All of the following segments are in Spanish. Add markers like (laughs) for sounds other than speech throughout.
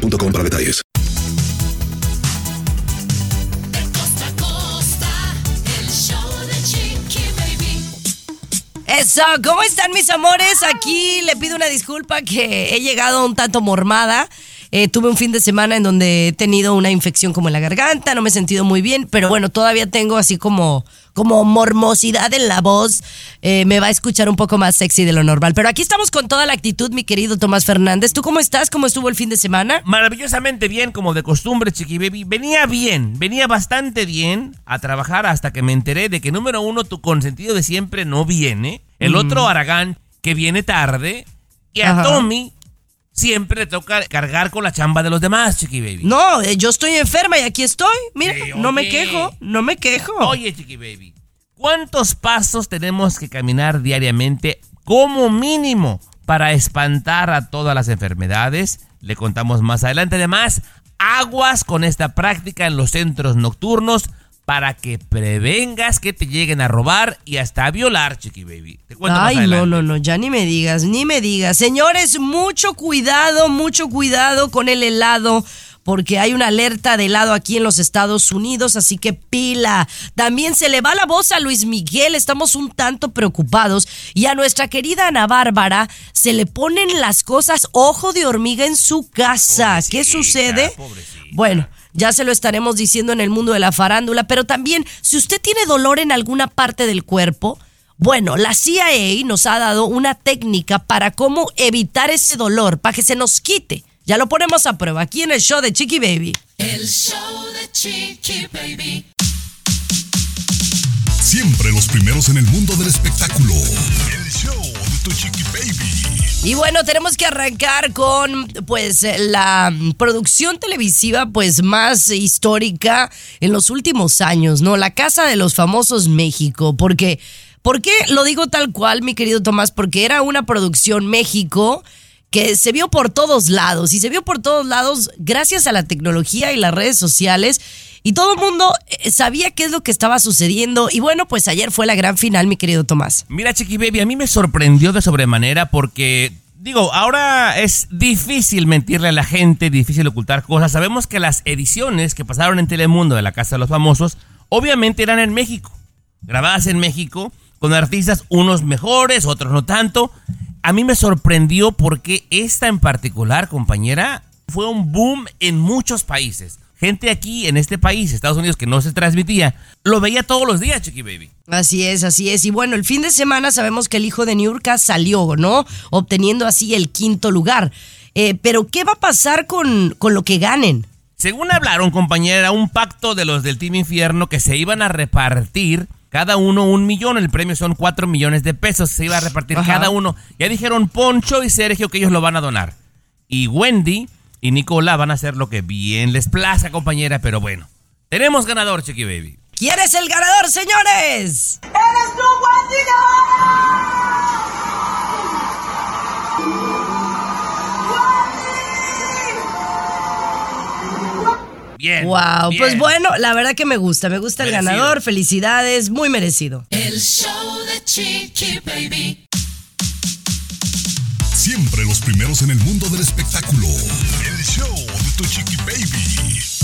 boostmobile.com para detalles. Eso, ¿cómo están mis amores? Aquí le pido una disculpa que he llegado un tanto mormada. Eh, tuve un fin de semana en donde he tenido una infección como en la garganta, no me he sentido muy bien, pero bueno, todavía tengo así como, como mormosidad en la voz. Eh, me va a escuchar un poco más sexy de lo normal. Pero aquí estamos con toda la actitud, mi querido Tomás Fernández. ¿Tú cómo estás? ¿Cómo estuvo el fin de semana? Maravillosamente bien, como de costumbre, Chiqui Baby. Venía bien, venía bastante bien a trabajar hasta que me enteré de que, número uno, tu consentido de siempre no viene. El otro, Aragán, que viene tarde. Y a Tommy, siempre le toca cargar con la chamba de los demás, Chiqui Baby. No, eh, yo estoy enferma y aquí estoy. Mira, no me quejo, no me quejo. Oye, Chiqui Baby, ¿cuántos pasos tenemos que caminar diariamente como mínimo para espantar a todas las enfermedades? Le contamos más adelante. Además, aguas con esta práctica en los centros nocturnos para que prevengas que te lleguen a robar y hasta a violar, Chiqui Baby. Te cuento Ay, no, no, no, ya ni me digas, ni me digas. Señores, mucho cuidado, mucho cuidado con el helado porque hay una alerta de helado aquí en los Estados Unidos, así que pila. También se le va la voz a Luis Miguel, estamos un tanto preocupados. Y a nuestra querida Ana Bárbara se le ponen las cosas ojo de hormiga en su casa. ¿Qué sucede? Bueno, ya se lo estaremos diciendo en el mundo de la farándula, pero también si usted tiene dolor en alguna parte del cuerpo, bueno, la CIA nos ha dado una técnica para cómo evitar ese dolor, para que se nos quite. Ya lo ponemos a prueba aquí en el show de Chiqui Baby. El show de Chiqui Baby. Siempre los primeros en el mundo del espectáculo. El show de tu Chiqui Baby. Y bueno, tenemos que arrancar con pues la producción televisiva pues más histórica en los últimos años, ¿no? La Casa de los Famosos México, porque ¿por qué lo digo tal cual, mi querido Tomás? Porque era una producción México que se vio por todos lados y se vio por todos lados gracias a la tecnología y las redes sociales y todo el mundo eh, sabía qué es lo que estaba sucediendo. Y bueno, pues ayer fue la gran final, mi querido Tomás. Mira, Chiqui Baby, a mí me sorprendió de sobremanera porque Digo, ahora es difícil mentirle a la gente, difícil ocultar cosas. Sabemos que las ediciones que pasaron en Telemundo de la Casa de los Famosos, obviamente eran en México, grabadas en México, con artistas unos mejores, otros no tanto. A mí me sorprendió porque esta en particular, compañera, fue un boom en muchos países gente aquí en este país, Estados Unidos, que no se transmitía, lo veía todos los días, Chiqui Baby. Así es, así es. Y bueno, el fin de semana sabemos que el hijo de Niurka salió, ¿no? Obteniendo así el quinto lugar. Eh, pero, ¿qué va a pasar con, con lo que ganen? Según hablaron, compañera, un pacto de los del Team Infierno que se iban a repartir cada uno un millón. El premio son cuatro millones de pesos. Se iba a repartir cada uno. Ya dijeron Poncho y Sergio que ellos lo van a donar. Y Wendy y Nicola van a hacer lo que bien les plaza, compañera, pero bueno. Tenemos ganador, Chiqui Baby. ¿Quién es el ganador, señores? ¡Eres tú, Bien. Wow, pues bueno, la verdad que me gusta, me gusta el ganador, felicidades, muy merecido. El show de Chiqui Baby. Siempre los primeros en el mundo del espectáculo. Chiqui baby.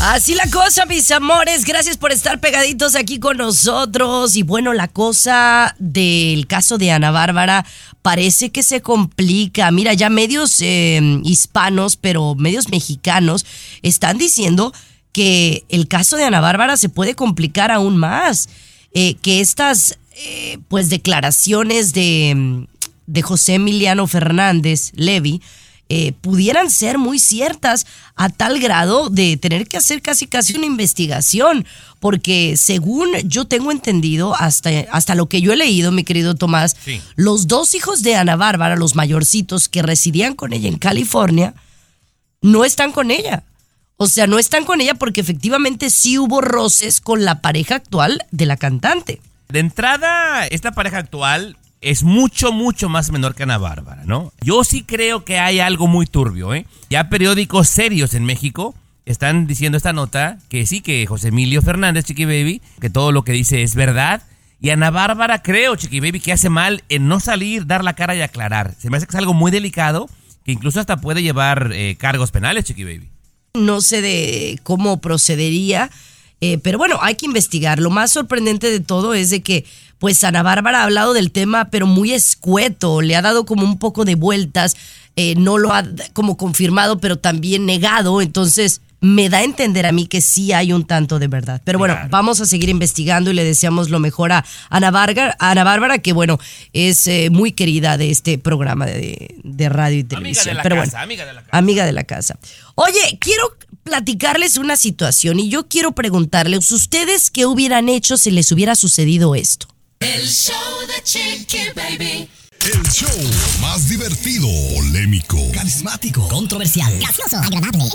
Así la cosa, mis amores. Gracias por estar pegaditos aquí con nosotros. Y bueno, la cosa del caso de Ana Bárbara parece que se complica. Mira, ya medios eh, hispanos, pero medios mexicanos, están diciendo que el caso de Ana Bárbara se puede complicar aún más. Eh, que estas eh, pues declaraciones de de José Emiliano Fernández Levi eh, pudieran ser muy ciertas a tal grado de tener que hacer casi casi una investigación, porque según yo tengo entendido, hasta, hasta lo que yo he leído, mi querido Tomás, los dos hijos de Ana Bárbara, los mayorcitos que residían con ella en California, no están con ella. O sea, no están con ella porque efectivamente sí hubo roces con la pareja actual de la cantante. De entrada, esta pareja actual es mucho, mucho más menor que Ana Bárbara, ¿no? Yo sí creo que hay algo muy turbio, ¿eh? Ya periódicos serios en México están diciendo esta nota que sí, que José Emilio Fernández, Chiqui Baby, que todo lo que dice es verdad. Y Ana Bárbara, creo, Chiqui Baby, que hace mal en no salir, dar la cara y aclarar. Se me hace que es algo muy delicado, que incluso hasta puede llevar eh, cargos penales, Chiqui Baby. No sé de cómo procedería, eh, pero bueno, hay que investigar. Lo más sorprendente de todo es de que, pues, Ana Bárbara ha hablado del tema, pero muy escueto, le ha dado como un poco de vueltas, eh, no lo ha como confirmado, pero también negado. Entonces, me da a entender a mí que sí hay un tanto de verdad. Pero bueno, Claro. vamos a seguir investigando y le deseamos lo mejor a Ana, Varga- a Ana Bárbara, que bueno, es eh, muy querida de este programa de, de radio y televisión. de la Pero casa, bueno, amiga de la casa. amiga de la casa. Oye, quiero platicarles una situación y yo quiero preguntarles, ¿ustedes qué hubieran hecho si les hubiera sucedido esto? El show de Chiqui Baby. El show más divertido, polémico, carismático, controversial, gracioso, agradable,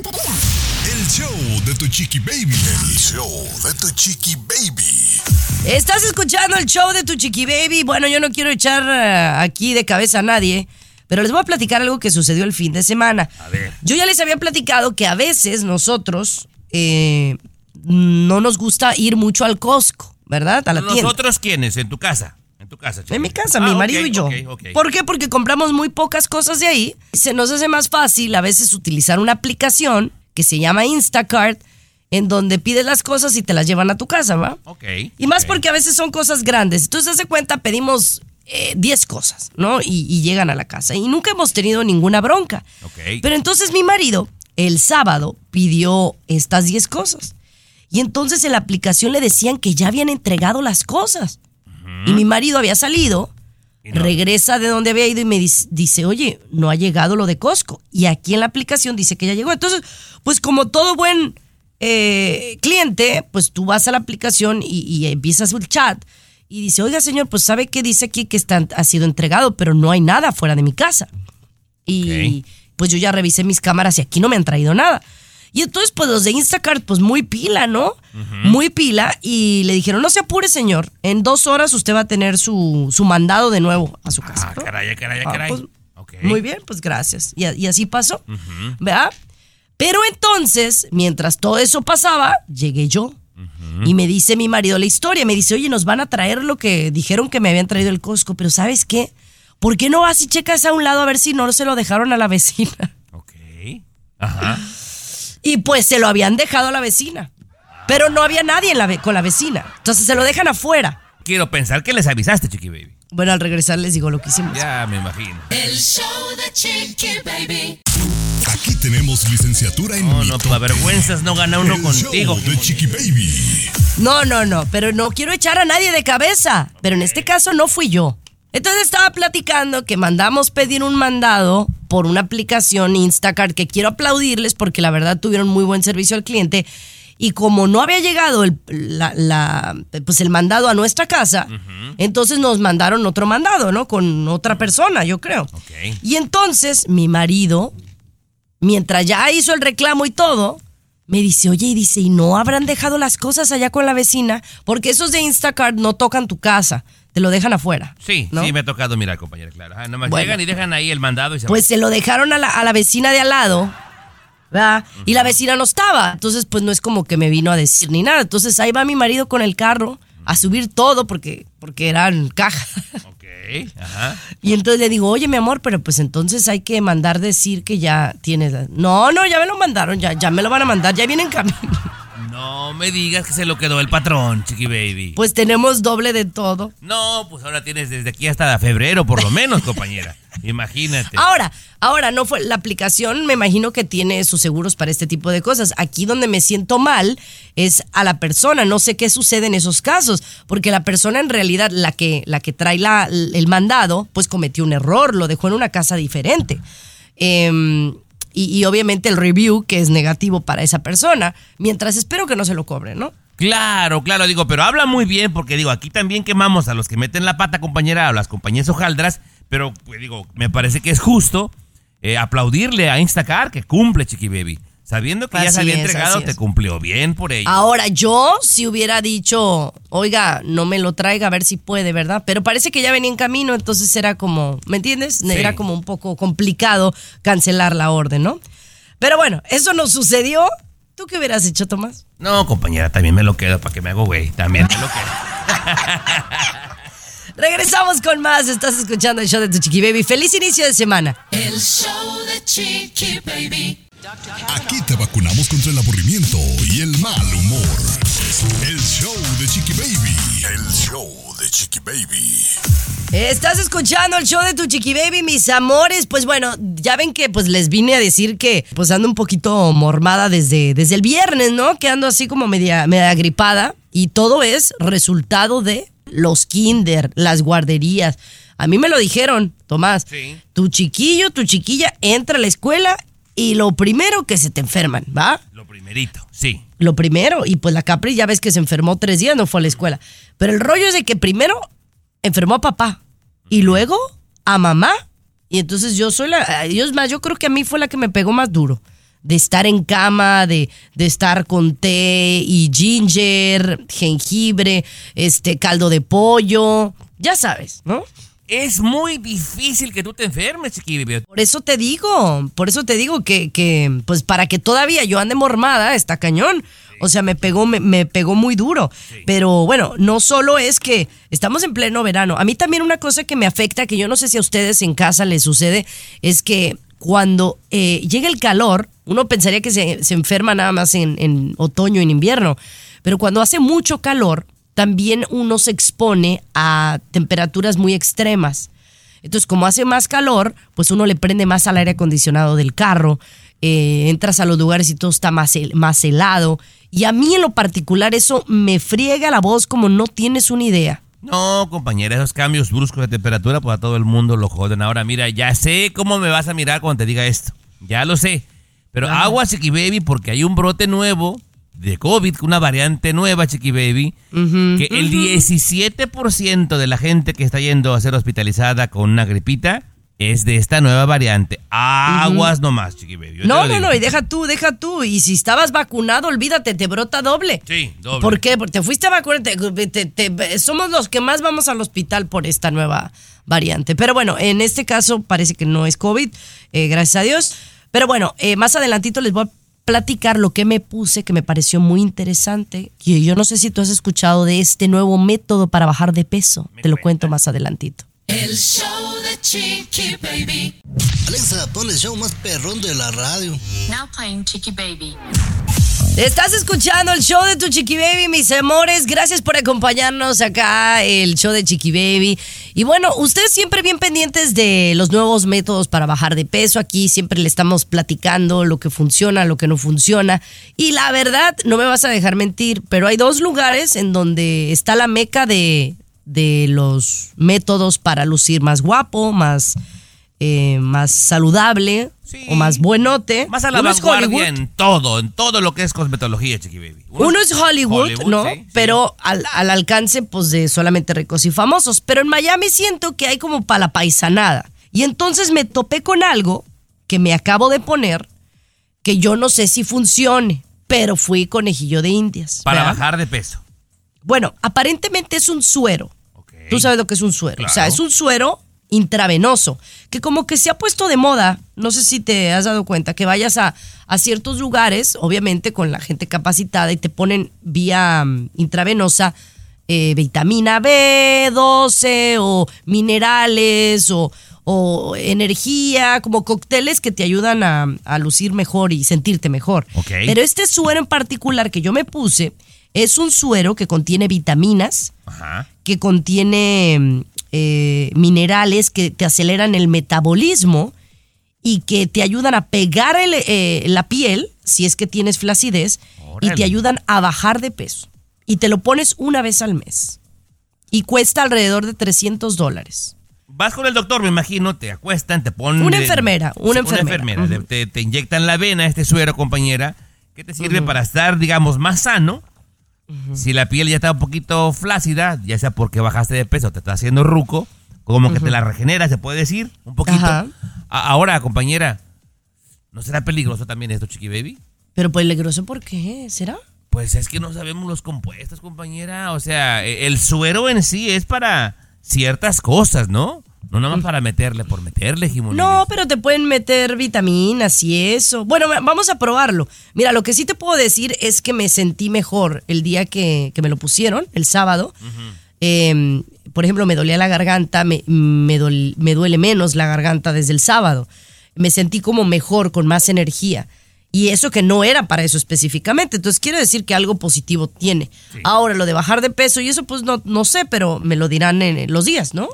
el show de tu chiqui baby. El show de tu chiqui baby. Estás escuchando el show de tu chiqui baby. Bueno, yo no quiero echar eh, aquí de cabeza a nadie, pero les voy a platicar algo que sucedió el fin de semana. A ver. Yo ya les había platicado que a veces nosotros eh, no nos gusta ir mucho al Costco, ¿verdad? A la tienda. ¿Nosotros quiénes? ¿En tu casa? En tu casa, Chiqui En mi casa, Ah, mi marido y yo. ¿Por qué? Porque compramos muy pocas cosas de ahí. Se nos hace más fácil a veces utilizar una aplicación que se llama Instacart, en donde pides las cosas y te las llevan a tu casa, ¿va? Ok. Y más porque a veces son cosas grandes. Entonces, hace cuenta, pedimos eh, 10 cosas, ¿no? Y, y llegan a la casa. Y nunca hemos tenido ninguna bronca. Ok. Pero entonces mi marido, el sábado, pidió estas 10 cosas. Y entonces en la aplicación le decían que ya habían entregado las cosas. Y mi marido había salido, no. regresa de donde había ido y me dice, oye, no ha llegado lo de Costco. Y aquí en la aplicación dice que ya llegó. Entonces, pues como todo buen eh, cliente, pues tú vas a la aplicación y, y empiezas el chat y dice, oiga señor, pues sabe que dice aquí que está, ha sido entregado, pero no hay nada fuera de mi casa. Y pues yo ya revisé mis cámaras y aquí no me han traído nada. Y entonces, pues los de Instacart, pues muy pila, ¿no? Muy pila. Y le dijeron, no se apure, señor. En dos horas usted va a tener su, su mandado de nuevo a su casa. Ah, ¿no? caray, caray, Ah, caray. pues. Muy bien, pues gracias. Y, así pasó. ¿Verdad? Pero entonces, mientras todo eso pasaba, llegué yo. Y me dice mi marido la historia. Me dice, oye, nos van a traer lo que dijeron que me habían traído el Costco. Pero ¿sabes qué? ¿Por qué no vas y checas a un lado a ver si no se lo dejaron a la vecina? Ok. Ajá. Y pues se lo habían dejado a la vecina. Pero no había nadie en la con la vecina. Entonces se lo dejan afuera. Quiero pensar que les avisaste, Chiqui Baby. Bueno, al regresar les digo lo que hicimos. Ya me imagino. El show de Chiqui Baby. Aquí tenemos licenciatura en No, no, para vergüenzas no gana uno El contigo. show de chiqui baby. No, no, no, pero no quiero echar a nadie de cabeza. Pero en este caso no fui yo. Entonces estaba platicando que mandamos pedir un mandado por una aplicación Instacart que quiero aplaudirles porque la verdad tuvieron muy buen servicio al cliente. Y como no había llegado el, la- la- pues el mandado a nuestra casa, entonces nos mandaron otro mandado, ¿no? Con otra persona, yo creo. Y entonces mi marido, mientras ya hizo el reclamo y todo, me dice, oye, y dice, ¿y no habrán dejado las cosas allá con la vecina? Porque esos de Instacart no tocan tu casa, te lo dejan afuera. Sí, ¿no? sí, me ha tocado mirar, compañero, claro. Ajá, nomás Bueno. llegan y dejan ahí el mandado y se Pues se lo dejaron a la, a la vecina de al lado, ¿verdad? Y la vecina no estaba, entonces pues no es como que me vino a decir ni nada. Entonces ahí va mi marido con el carro a subir todo porque, porque eran cajas. Ok, ajá. Y entonces le digo, oye, mi amor, pero pues entonces hay que mandar decir que ya tienes... la-". No, no, ya me lo mandaron, ya, ya me lo van a mandar, ya viene en camino. No me digas que se lo quedó el patrón, Chiqui Baby. Pues tenemos doble de todo. No, pues ahora tienes desde aquí hasta febrero, por lo menos, (laughs) compañera. Imagínate. Ahora, ahora no fue la aplicación, me imagino que tiene sus seguros para este tipo de cosas. Aquí donde me siento mal es a la persona, no sé qué sucede en esos casos, porque la persona en realidad la que la que trae la, el mandado, pues cometió un error, lo dejó en una casa diferente. Em, y, y obviamente el review que es negativo para esa persona, mientras espero que no se lo cobre, ¿no? Claro, claro, digo, pero habla muy bien porque digo, aquí también quemamos a los que meten la pata, compañera, a las compañías hojaldras, pero pues, digo, me parece que es justo eh, aplaudirle a Instacar que cumple, Chiqui Baby. Sabiendo que ya se había entregado, te cumplió bien por ello. Ahora, yo si hubiera dicho, oiga, no me lo traiga a ver si puede, ¿verdad? Pero parece que ya venía en camino, entonces era como, ¿me entiendes? Era como un poco complicado cancelar la orden, ¿no? Pero bueno, eso no sucedió. ¿Tú qué hubieras hecho, Tomás? No, compañera, también me lo quedo para que me hago güey. También me lo quedo. (laughs) Regresamos con más. Estás escuchando el show de tu chiqui baby. Feliz inicio de semana. El show de Chiqui Baby. Aquí te vacunamos contra el aburrimiento y el mal humor. El show de Chiqui Baby. El show de Chiqui Baby. Estás escuchando el show de tu chiqui baby, mis amores. Pues bueno, ya ven que pues les vine a decir que pues ando un poquito mormada desde, desde el viernes, ¿no? Que ando así como media, media gripada. Y todo es resultado de los kinder, las guarderías. A mí me lo dijeron, Tomás. Sí. Tu chiquillo, tu chiquilla entra a la escuela y lo primero que se te enferman, ¿va? Lo primerito, sí. Lo primero, y pues la Capri ya ves que se enfermó tres días, no fue a la escuela. Pero el rollo es de que primero enfermó a papá y luego a mamá. Y entonces yo soy la. Dios más, yo creo que a mí fue la que me pegó más duro. De estar en cama, de, de estar con té y ginger, jengibre, este caldo de pollo. Ya sabes, ¿no? Es muy difícil que tú te enfermes, Chiqui Baby. Por eso te digo, por eso te digo que, que, pues para que todavía yo ande mormada, está cañón. O sea, me pegó, me, me pegó muy duro. Pero bueno, no solo es que estamos en pleno verano. A mí también una cosa que me afecta, que yo no sé si a ustedes en casa les sucede, es que cuando eh, llega el calor, uno pensaría que se, se enferma nada más en, en otoño y en invierno. Pero cuando hace mucho calor, también uno se expone a temperaturas muy extremas. Entonces, como hace más calor, pues uno le prende más al aire acondicionado del carro, eh, entras a los lugares y todo está más, más helado. Y a mí en lo particular eso me friega la voz como no tienes una idea. No, compañera, esos cambios bruscos de temperatura, pues a todo el mundo lo joden. Ahora, mira, ya sé cómo me vas a mirar cuando te diga esto. Ya lo sé. Pero agua, Chiqui Baby, porque hay un brote nuevo de COVID, una variante nueva, Chiqui Baby, que el 17% de la gente que está yendo a ser hospitalizada con una gripita es de esta nueva variante. Aguas nomás, Chiqui Baby. yo No, no, no, y deja tú, deja tú. Y si estabas vacunado, olvídate, te brota doble. Sí, doble. ¿Por qué? Porque te fuiste a vacunar. te- te- te- somos los que más vamos al hospital por esta nueva variante. Pero bueno, en este caso parece que no es COVID, eh, gracias a Dios. Pero bueno, eh, más adelantito les voy a platicar lo que me puse que me pareció muy interesante. Y yo no sé si tú has escuchado de este nuevo método para bajar de peso. Te lo cuento más adelantito. El show Chiqui Baby. Alexa, pon el show más perrón de la radio. Now playing Chicky Baby. Estás escuchando el show de tu Chiqui Baby, mis amores. Gracias por acompañarnos acá, el show de Chiqui Baby. Y bueno, ustedes siempre bien pendientes de los nuevos métodos para bajar de peso. Aquí siempre le estamos platicando lo que funciona, lo que no funciona. Y la verdad, no me vas a dejar mentir, pero hay dos lugares en donde está la meca de, de los métodos para lucir más guapo, más, eh, más saludable Sí. o más buenote. Más a la Uno es Hollywood. en todo, en todo lo que es cosmetología, Chiqui Baby. Uno es Hollywood, ¿no? sí, sí. Pero al, al alcance, pues, de solamente ricos y famosos. Pero en Miami siento que hay como para la paisanada. Y entonces me topé con algo que me acabo de poner, que yo no sé si funcione, pero fui conejillo de indias. Para ¿verdad? bajar de peso. Bueno, aparentemente es un suero. Tú sabes lo que es un suero. O sea, es un suero intravenoso, que como que se ha puesto de moda, no sé si te has dado cuenta, que vayas a, a ciertos lugares, obviamente con la gente capacitada, y te ponen vía mm, intravenosa eh, vitamina B12 o minerales o, o energía, como cócteles que te ayudan a, a lucir mejor y sentirte mejor. Pero este suero en particular que yo me puse es un suero que contiene vitaminas, Ajá. que contiene mm, eh, minerales que te aceleran el metabolismo y que te ayudan a pegar el, eh, la piel, si es que tienes flacidez, y te ayudan a bajar de peso. Y te lo pones una vez al mes. Y cuesta alrededor de 300 dólares. Vas con el doctor, me imagino, te acuestan, te ponen... Una enfermera, una enfermera. enfermera. Ujú. te, te inyectan la vena este suero, compañera, que te sirve para estar, digamos, más sano. Si la piel ya está un poquito flácida, ya sea porque bajaste de peso, te está haciendo ruco, como que te la regenera, se puede decir, un poquito. Ajá. Ahora, compañera, ¿no será peligroso también esto, Chiqui Baby? Pero peligroso, ¿por qué? ¿Será? Pues es que no sabemos los compuestos, compañera. O sea, e- el suero en sí es para ciertas cosas, ¿no? No nada más para meterle por meterle, Jimonides. No, pero te pueden meter vitaminas y eso. Bueno, va- vamos a probarlo. Mira, lo que sí te puedo decir es que me sentí mejor el día que, que me lo pusieron, el sábado. Eh, por ejemplo, me dolía la garganta, me, me, me duele menos la garganta desde el sábado. Me sentí como mejor, con más energía. Y eso que no era para eso específicamente. Entonces quiere decir que algo positivo tiene. Ahora, lo de bajar de peso y eso, pues no, no sé, pero me lo dirán en los días, ¿no?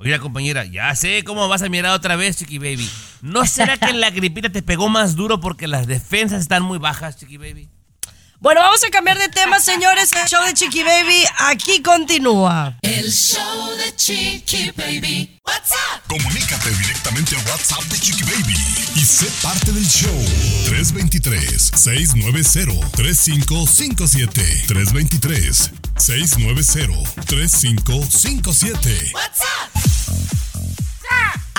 Oiga, compañera, ya sé cómo vas a mirar otra vez, Chiqui Baby. ¿No será que la gripita te pegó más duro porque las defensas están muy bajas, Chiqui Baby? Bueno, vamos a cambiar de tema, señores. El show de Chiqui Baby aquí continúa. El show de Chiqui Baby. What's up? Comunícate directamente al WhatsApp de Chiqui Baby y sé parte del show. 323-690-3557. 323-690-3557. What's up?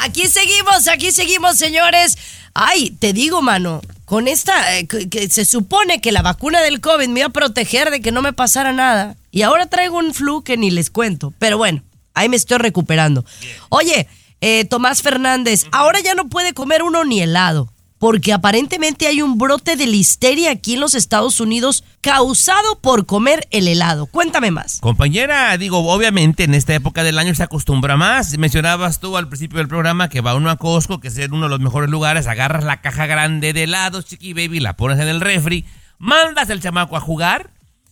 Aquí seguimos, aquí seguimos, señores. Ay, te digo, mano, con esta, eh, que, que se supone que la vacuna del COVID me iba a proteger de que no me pasara nada. Y ahora traigo un flu que ni les cuento. Pero bueno, ahí me estoy recuperando. Oye, eh, Tomás Fernández, ahora ya no puede comer uno ni helado. Porque aparentemente hay un brote de listeria aquí en los Estados Unidos causado por comer el helado. Cuéntame más. Compañera, digo, obviamente en esta época del año se acostumbra más. Mencionabas tú al principio del programa que va uno a Costco, que es uno de los mejores lugares, agarras la caja grande de helados, Chiqui Baby, la pones en el refri, mandas al chamaco a jugar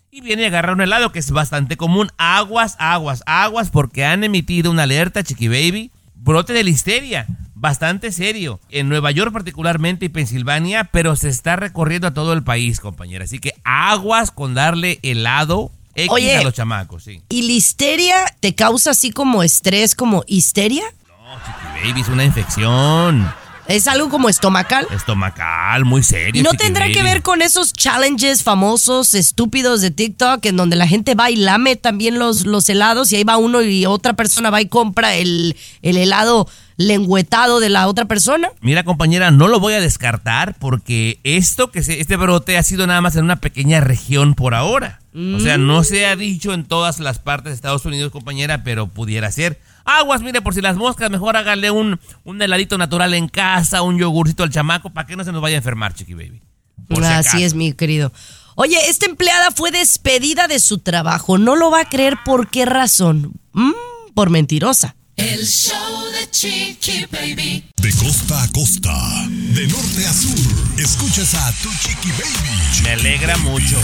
y viene a agarrar un helado que es bastante común. Aguas, aguas, aguas, porque han emitido una alerta, Chiqui Baby, brote de listeria. Bastante serio, en Nueva York particularmente y Pensilvania, pero se está recorriendo a todo el país, compañera. Así que aguas con darle helado X Oye. a los chamacos, sí. ¿Y listeria te causa así como estrés, como histeria? Chiqui Baby es una infección ¿Es algo como estomacal? estomacal, muy serio. ¿Y no tendrá que ver con esos challenges famosos, estúpidos de TikTok, en donde la gente va y lame también los, los helados y ahí va uno y otra persona va y compra el, el helado lengüetado de la otra persona? Mira, compañera, no lo voy a descartar porque esto que se, este brote ha sido nada más en una pequeña región por ahora. O sea, no se ha dicho en todas las partes de Estados Unidos, compañera, pero pudiera ser. Aguas, mire, por si las moscas, mejor hágale un, un heladito natural en casa, un yogurcito al chamaco, para que no se nos vaya a enfermar, chiqui baby. Por Así es, mi querido. Oye, esta empleada fue despedida de su trabajo. No lo va a creer por qué razón. Mm, por mentirosa. El show de Chiqui Baby. De costa a costa, de norte a sur, escuchas a tu Chiqui Baby. Me alegra mucho.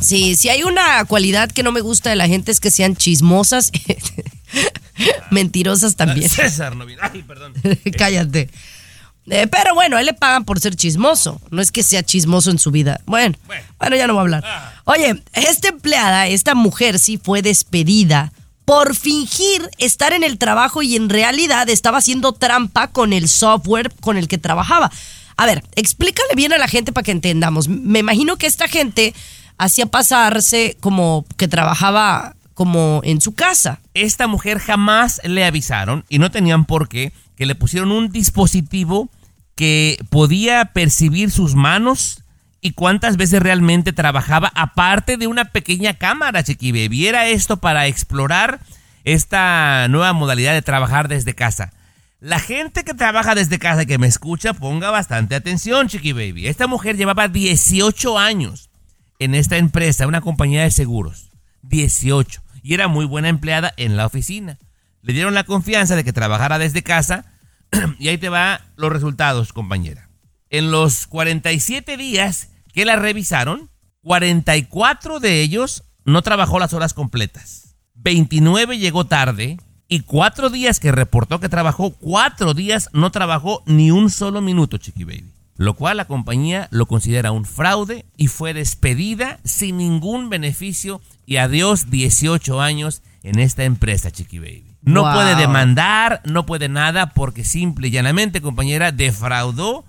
Sí, si hay una cualidad que no me gusta de la gente es que sean chismosas, (laughs) mentirosas también. (laughs) César, no. Ay, perdón. (laughs) Cállate. Eh, pero bueno, a él le pagan por ser chismoso. No es que sea chismoso en su vida. Bueno, Bueno. bueno, ya no voy a hablar. Oye, esta empleada, esta mujer sí fue despedida por fingir estar en el trabajo y en realidad estaba haciendo trampa con el software con el que trabajaba. A ver, explícale bien a la gente para que entendamos. Me imagino que esta gente hacía pasarse como que trabajaba como en su casa. Esta mujer jamás le avisaron y no tenían por qué que le pusieron un dispositivo que podía percibir sus manos y cuántas veces realmente trabajaba, aparte de una pequeña cámara, Chiqui Baby. Era esto para explorar esta nueva modalidad de trabajar desde casa. La gente que trabaja desde casa y que me escucha, ponga bastante atención, Chiqui Baby. Esta mujer llevaba 18 años en esta empresa, una compañía de seguros. 18. Y era muy buena empleada en la oficina. Le dieron la confianza de que trabajara desde casa. (clears throat) y ahí te va los resultados, compañera. En los 47 días que la revisaron, 44 de ellos no trabajó las horas completas. 29 llegó tarde. Y cuatro días que reportó que trabajó, cuatro días no trabajó ni un solo minuto, Chiqui Baby. Lo cual la compañía lo considera un fraude y fue despedida sin ningún beneficio y adiós 18 años en esta empresa, Chiqui Baby. No Wow. puede demandar, no puede nada porque simple y llanamente, compañera, defraudó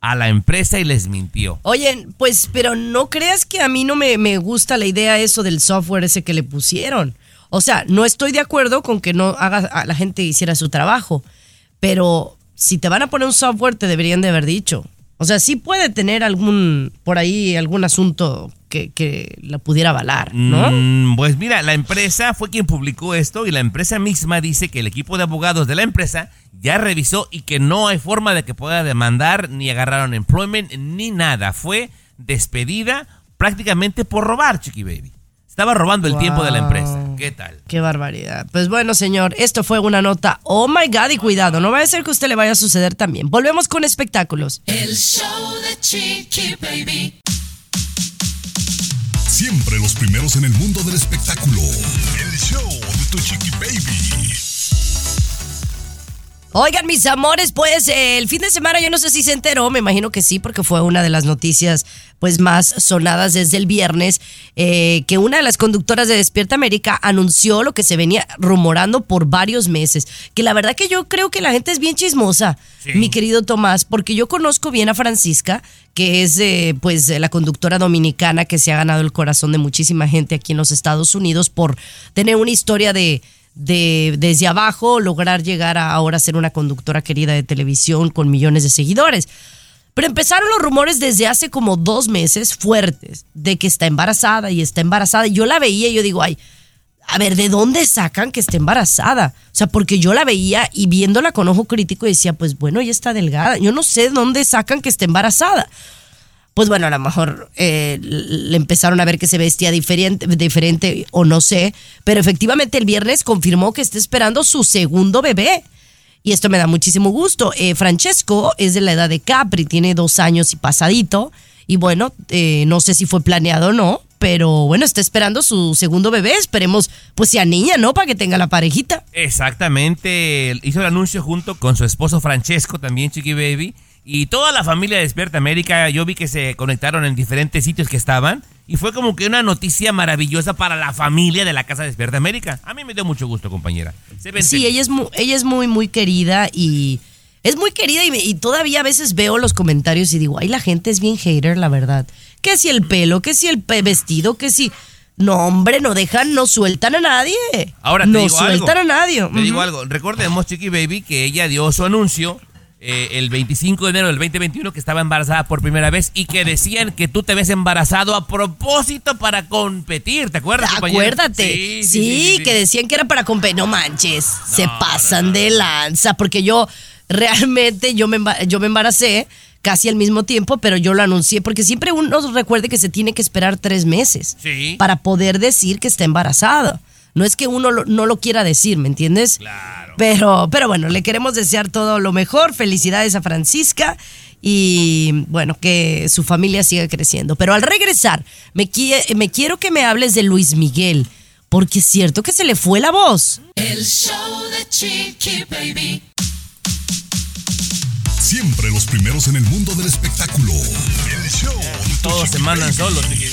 a la empresa y les mintió. Oye, pues, pero no creas que a mí no me, me gusta la idea eso del software ese que le pusieron. O sea, no estoy de acuerdo con que no haga a la gente hiciera su trabajo. pero si te van a poner un software te deberían de haber dicho. O sea, sí puede tener algún, por ahí, algún asunto que, que la pudiera avalar, ¿no? Mm, pues mira, la empresa fue quien publicó esto y la empresa misma dice que el equipo de abogados de la empresa ya revisó y que no hay forma de que pueda demandar ni agarraron employment ni nada. Fue despedida prácticamente por robar, Chiqui Baby. Estaba robando el tiempo de la empresa. ¿Qué tal? Qué barbaridad. Pues bueno, señor, esto fue una nota. Oh my God, y cuidado, no vaya a ser que a usted le vaya a suceder también. Volvemos con espectáculos. El show de Chiqui Baby. Siempre los primeros en el mundo del espectáculo. El show de tu chiqui baby. Oigan, mis amores, pues eh, el fin de semana yo no sé si se enteró, me imagino que sí, porque fue una de las noticias pues más sonadas desde el viernes, eh, que una de las conductoras de Despierta América anunció lo que se venía rumorando por varios meses, que la verdad que yo creo que la gente es bien chismosa, mi querido Tomás, porque yo conozco bien a Francisca, que es eh, pues la conductora dominicana que se ha ganado el corazón de muchísima gente aquí en los Estados Unidos por tener una historia de de desde abajo lograr llegar a ahora ser una conductora querida de televisión con millones de seguidores. Pero empezaron los rumores desde hace como dos meses fuertes de que está embarazada y está embarazada. Yo la veía y yo digo, ay, a ver, ¿de dónde sacan que está embarazada? O sea, porque yo la veía y viéndola con ojo crítico decía, pues bueno, ella está delgada. Yo no sé de dónde sacan que está embarazada pues bueno, a lo mejor eh, le empezaron a ver que se vestía diferente, diferente o no sé, pero efectivamente el viernes confirmó que está esperando su segundo bebé. Y esto me da muchísimo gusto. Eh, Francesco es de la edad de Capri, tiene dos años y pasadito. Y bueno, eh, no sé si fue planeado o no, pero bueno, está esperando su segundo bebé. Esperemos, pues sea niña, ¿no? Para que tenga la parejita. Exactamente. Hizo el anuncio junto con su esposo Francesco, también Chiqui Baby. Y toda la familia de Despierta América, yo vi que se conectaron en diferentes sitios que estaban. Y fue como que una noticia maravillosa para la familia de la Casa de Despierta América. A mí me dio mucho gusto, compañera. Se Sí, ella es, muy, ella es muy, muy querida y es muy querida y, y todavía a veces veo los comentarios y digo, ay, la gente es bien hater, la verdad. Que si el pelo, que si el vestido, que si... No, hombre, no dejan, no sueltan a nadie. Ahora te no digo sueltan algo. a nadie. Te digo Ujú. algo. Recordemos, Chiqui Baby, que ella dio su anuncio eh, el 25 de enero del 2021 que estaba embarazada por primera vez y que decían que tú te ves embarazado a propósito para competir. ¿Te acuerdas, compañera? Acuérdate, sí, que decían que era para competir. No manches, se pasan de lanza, porque yo realmente yo me, yo me embaracé casi al mismo tiempo, pero yo lo anuncié, porque siempre uno recuerde que se tiene que esperar tres meses para poder decir que está embarazada. No es que uno lo- no lo quiera decir, ¿me entiendes? Claro. Pero, pero bueno, le queremos desear todo lo mejor. Felicidades a Francisca y bueno, que su familia siga creciendo. Pero al regresar, me, qui- me quiero que me hables de Luis Miguel, porque es cierto que se le fue la voz. El show de Chiqui Baby. Siempre los primeros en el mundo del espectáculo. El show Todos se mandan solos, Chiqui.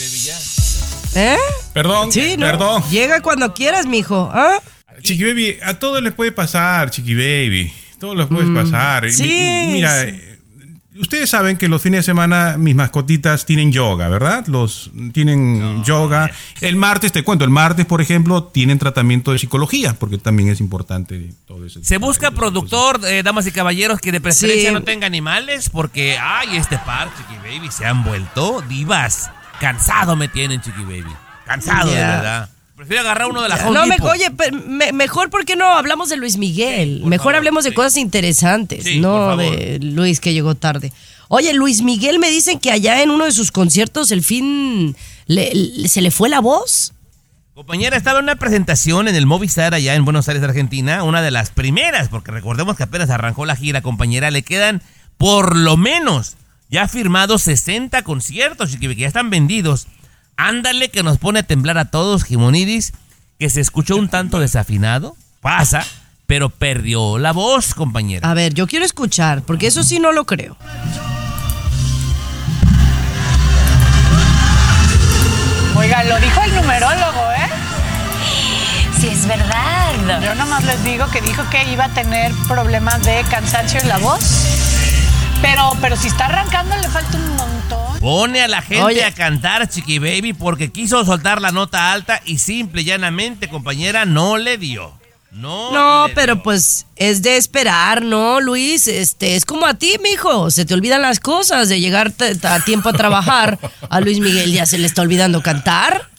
¿Eh? Perdón, Sí, ¿no? perdón. Llega cuando quieras, mijo. ¿Ah? Chiqui Baby, a todos les puede pasar, Chiqui Baby. Todos les puede pasar. Y- sí, Mira, eh, ustedes saben que los fines de semana mis mascotitas tienen yoga, ¿verdad? Los tienen yoga. El martes, te cuento, el martes, por ejemplo, tienen tratamiento de psicología, porque también es importante todo eso. Se busca productor, eh, damas y caballeros, que de preferencia Sí. no tenga animales, porque, ay, este par, Chiqui Baby, se han vuelto divas. Cansado me tienen, Chiqui Baby. Cansado, de verdad. Prefiero agarrar uno de la Home No, me, oye, me- mejor porque no hablamos de Luis Miguel. mejor favor, hablemos de sí. cosas interesantes, Sí, no de Luis que llegó tarde. Oye, Luis Miguel me dicen que allá en uno de sus conciertos el fin le- le- se le fue la voz. Compañera, estaba en una presentación en el Movistar allá en Buenos Aires, Argentina, una de las primeras, porque recordemos que apenas arrancó la gira, compañera, le quedan por lo menos ya firmados 60 conciertos, que ya están vendidos. Ándale que nos pone a temblar a todos, Jimonidis, que se escuchó un tanto desafinado, pasa, pero perdió la voz, compañera. A ver, yo quiero escuchar, porque eso sí no lo creo. Oiga, lo dijo el numerólogo, ¿eh? Sí, es verdad. Yo nomás les digo que dijo que iba a tener problemas de cansancio en la voz. Pero, pero si está arrancando le falta un montón. Pone a la gente Oye. a cantar, Chiqui Baby, porque quiso soltar la nota alta y simple y llanamente, compañera, no le dio. No, No, le pero dio. pues es de esperar, ¿no, Luis? Este, es como a ti, mijo. Se te olvidan las cosas de llegar a tiempo a trabajar. (laughs) A Luis Miguel ya se le está olvidando cantar.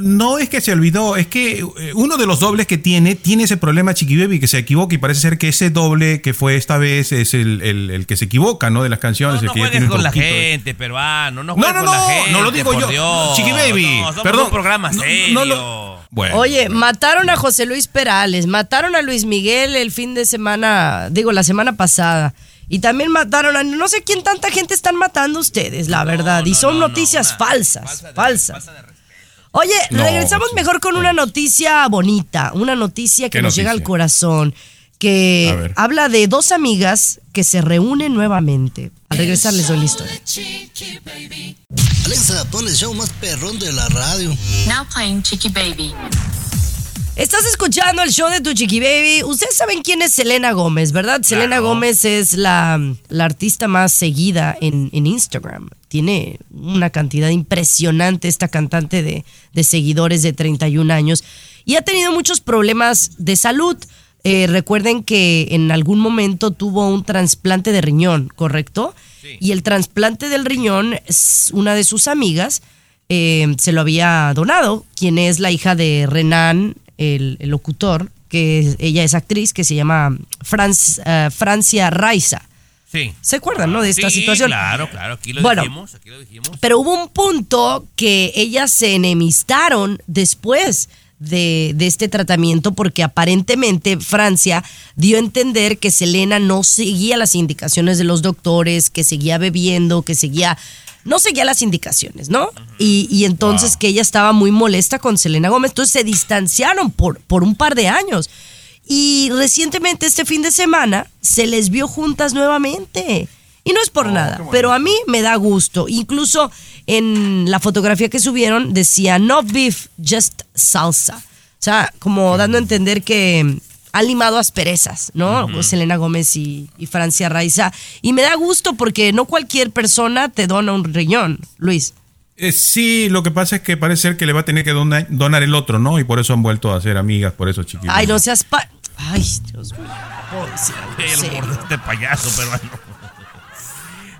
No es que se olvidó, es que eh, uno de los dobles que tiene, tiene ese problema Chiqui Baby que se equivoca y parece ser que ese doble que fue esta vez es el, el- el que se equivoca, ¿no? De las No, canciones. no el que ya juegues tiene con la gente, peruano. No No, juegues no, con la no, gente. no lo digo yo. Dios. Chiqui Baby, No, somos perdón. un programa No, serio. no lo- Bueno. Oye, mataron a José Luis Perales, mataron a Luis Miguel el fin de semana, digo, la semana pasada. Y también mataron a no sé quién tanta gente están matando ustedes, la verdad. y no, son no, no, noticias falsas, falsas. Oye, No, regresamos sí. mejor con una noticia bonita, una noticia que ¿Qué nos llega al corazón, que habla de dos amigas que se reúnen nuevamente. Al regresar les doy la historia. Chiqui. Alexa, pon el show más perrón de la radio. Now playing Chicky Baby. Estás escuchando el show de tu chiqui baby. Ustedes saben quién es Selena Gómez, ¿verdad? Selena Gómez es la, la artista más seguida en, en Instagram. Tiene una cantidad impresionante esta cantante de, de seguidores de 31 años y ha tenido muchos problemas de salud. Eh, recuerden que en algún momento tuvo un trasplante de riñón, ¿correcto? Y el trasplante del riñón, es una de sus amigas eh, se lo había donado, quien es la hija de Renan, el, el locutor, que es- ella es actriz, que se llama Franz- eh, Francia Raiza. Sí. ¿Se acuerdan, no? De esta Sí, situación. Claro, claro. Aquí lo Bueno. dijimos. Aquí lo dijimos. Pero hubo un punto que ellas se enemistaron después de, de este tratamiento porque aparentemente Francia dio a entender que Selena no seguía las indicaciones de los doctores, que seguía bebiendo, que seguía... No seguía las indicaciones, ¿no? Y, y entonces que ella estaba muy molesta con Selena Gómez. Entonces se distanciaron por, por un par de años. Y recientemente, este fin de semana, se les vio juntas nuevamente. Y no es por nada, pero a mí me da gusto. Incluso en la fotografía que subieron decía no beef, just salsa. O sea, como dando a entender que han limado asperezas, ¿no? Selena Gómez y, y Francia Raiza. Y me da gusto porque no cualquier persona te dona un riñón, Luis. Eh, sí, lo que pasa es que parece ser que le va a tener que dona- donar el otro, ¿no? Y por eso han vuelto a ser amigas, por eso Chiqui Ay, no seas pa... Ay, Dios mío. Algo El este payaso peruano.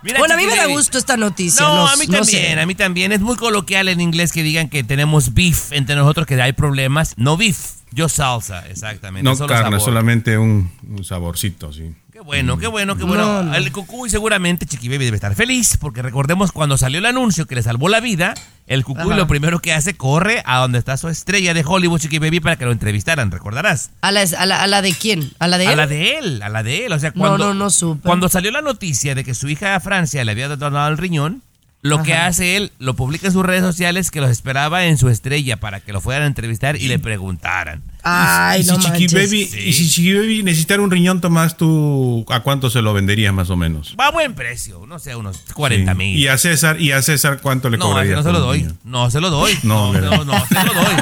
Mira, Bueno, a mí me da gusto esta noticia. No, no- a mí no también, sé. a mí también. Es muy coloquial en inglés que digan que tenemos beef entre nosotros, que hay problemas. No beef, yo salsa, exactamente. No solo carne, sabor. solamente un, un saborcito, sí. Qué bueno, qué bueno, qué bueno. No, no. El Cucuy seguramente Chiqui Baby debe estar feliz, porque recordemos cuando salió el anuncio que le salvó la vida, el Cucuy Ajá. lo primero que hace, corre a donde está su estrella de Hollywood, Chiqui Baby, para que lo entrevistaran, recordarás. ¿A la, a la- a la de quién? ¿A la de A él? la de él, a la de él. O sea, No, cuando, no, no supe. cuando salió la noticia de que su hija Francia le había donado el riñón, lo que hace él, lo publica en sus redes sociales que los esperaba en su estrella para que lo fueran a entrevistar y le preguntaran. Ay, y, no si Chiqui manches. Baby, Sí. y si Chiqui Baby necesitara un riñón, Tomás, ¿tú a cuánto se lo venderías más o menos? Va a buen precio, no sé, unos 40 Sí. mil. Y a César, y a César ¿cuánto le No, cobrarías? no se lo doy. No se lo doy. No, No, no, no, se lo doy.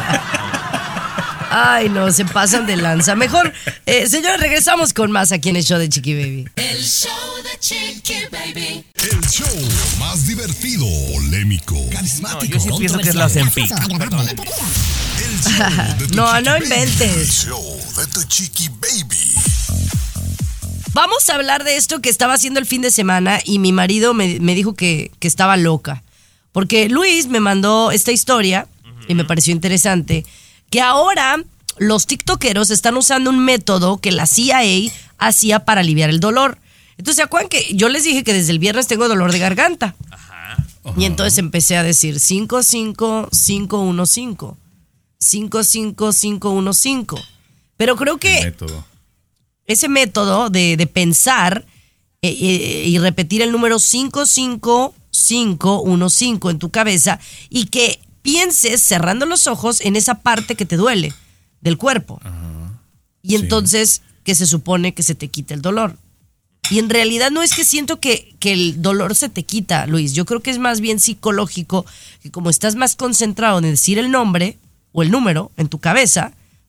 Ay, no, se pasan de lanza. Mejor, eh, señores, regresamos con más aquí en el show de Chiqui Baby. El show Chiqui Baby. El show más divertido, polémico, No, carismático. yo sí pienso que es la (laughs) (laughs) No, no inventes. El show de tu Chiqui Baby. Vamos a hablar de esto que estaba haciendo el fin de semana y mi marido me, me dijo que, que estaba loca. Porque Luis me mandó esta historia y me pareció interesante. Que ahora los TikTokeros están usando un método que la CIA hacía para aliviar el dolor. Entonces, ¿se acuerdan que yo les dije que desde el viernes tengo dolor de garganta? Y entonces empecé a decir 55515. 55515. Pero creo El que método. ese método de, de pensar eh, eh, y repetir el número 55515 en tu cabeza y que pienses cerrando los ojos en esa parte que te duele del cuerpo. Y entonces que se supone que se te quita el dolor. Y en realidad no es que siento que, que el dolor se te quita, Luis. Yo creo que es más bien psicológico, que como estás más concentrado en decir el nombre o el número en tu cabeza,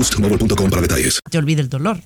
boostmobile.com para detalles. Te olvida el dolor.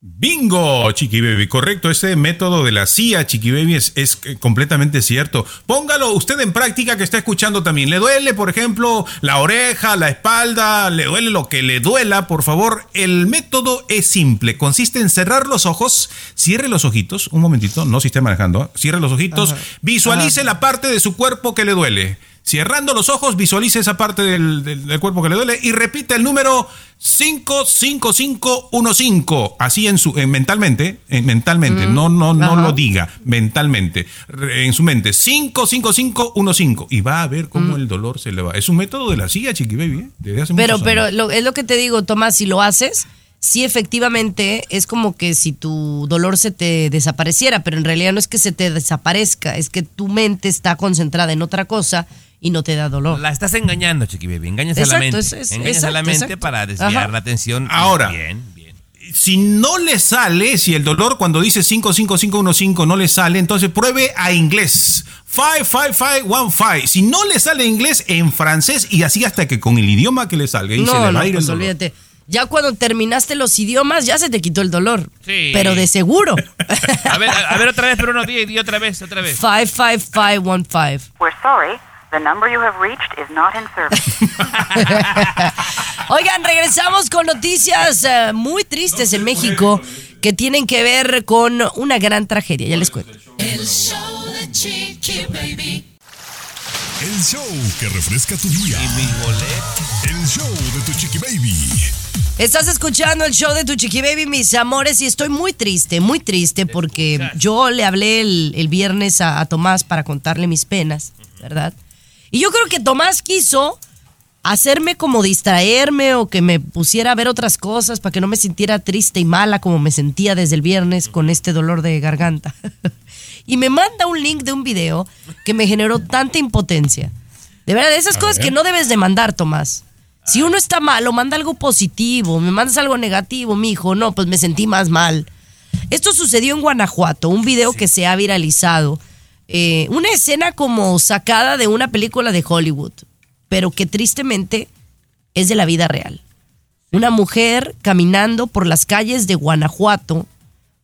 Bingo, Chiqui Baby, correcto. Ese método de la CIA, Chiqui Baby, es, es, completamente cierto. Póngalo usted en práctica que está escuchando también. ¿Le duele, por ejemplo, la oreja, la espalda? ¿Le duele lo que le duela? Por favor, el método es simple. Consiste en cerrar los ojos, cierre los ojitos, un momentito, no si esté manejando, ¿eh? cierre los ojitos, Ajá. visualice Ajá. la parte de su cuerpo que le duele. Cerrando los ojos, visualice esa parte del, del- del cuerpo que le duele y repita el número 55515. Así en su en mentalmente, en mentalmente, no no no Ajá. lo diga, mentalmente, en su mente 55515 y va a ver cómo el dolor se le va. Es un método de la CIA, Chiqui Baby, ¿eh? desde hace Pero, pero lo- es lo que te digo, Tomás, si lo haces, sí efectivamente es como que si tu dolor se te desapareciera, pero en realidad no es que se te desaparezca, es que tu mente está concentrada en otra cosa y no te da dolor. La estás engañando, Chiqui Baby. Engañas a la Exacto, mente. es- es- Engañas a la exacto, mente exacto. para desviar Ajá. la atención. Ahora. Bien, bien. si no le sale, si el dolor cuando dice 55515 no le sale, entonces pruebe a inglés. 55515. Si no le sale inglés, en francés y así hasta que con el idioma que le salga. Y se le No, va no, a ir pues el dolor. olvídate. Ya cuando terminaste los idiomas, ya se te quitó el dolor. Sí. Pero de seguro. (laughs) A ver, a, a ver otra vez, pero no, di, di otra vez, otra vez. 55515. We're sorry. The number you have reached is not in service. (laughs) Oigan, regresamos con noticias eh, muy tristes en México que tienen que ver con una gran tragedia. Ya les cuento. El show de Chiqui Baby. El show que refresca tu día. El show de tu Chiqui Baby. Estás escuchando el show de tu Chiqui Baby, mis amores, y estoy muy triste, muy triste porque yo le hablé el, el viernes a, a Tomás para contarle mis penas, ¿verdad? Y yo creo que Tomás quiso hacerme como distraerme o que me pusiera a ver otras cosas para que no me sintiera triste y mala como me sentía desde el viernes con este dolor de garganta. (laughs) y me manda un link de un video que me generó tanta impotencia. De verdad, esas A cosas ver. que no debes de mandar, Tomás. Si uno está malo, manda algo positivo. Me mandas algo negativo, mijo. No, pues me sentí más mal. Esto sucedió en Guanajuato, un video que se ha viralizado. Eh, una escena como sacada de una película de Hollywood, pero que tristemente es de la vida real. Una mujer caminando por las calles de Guanajuato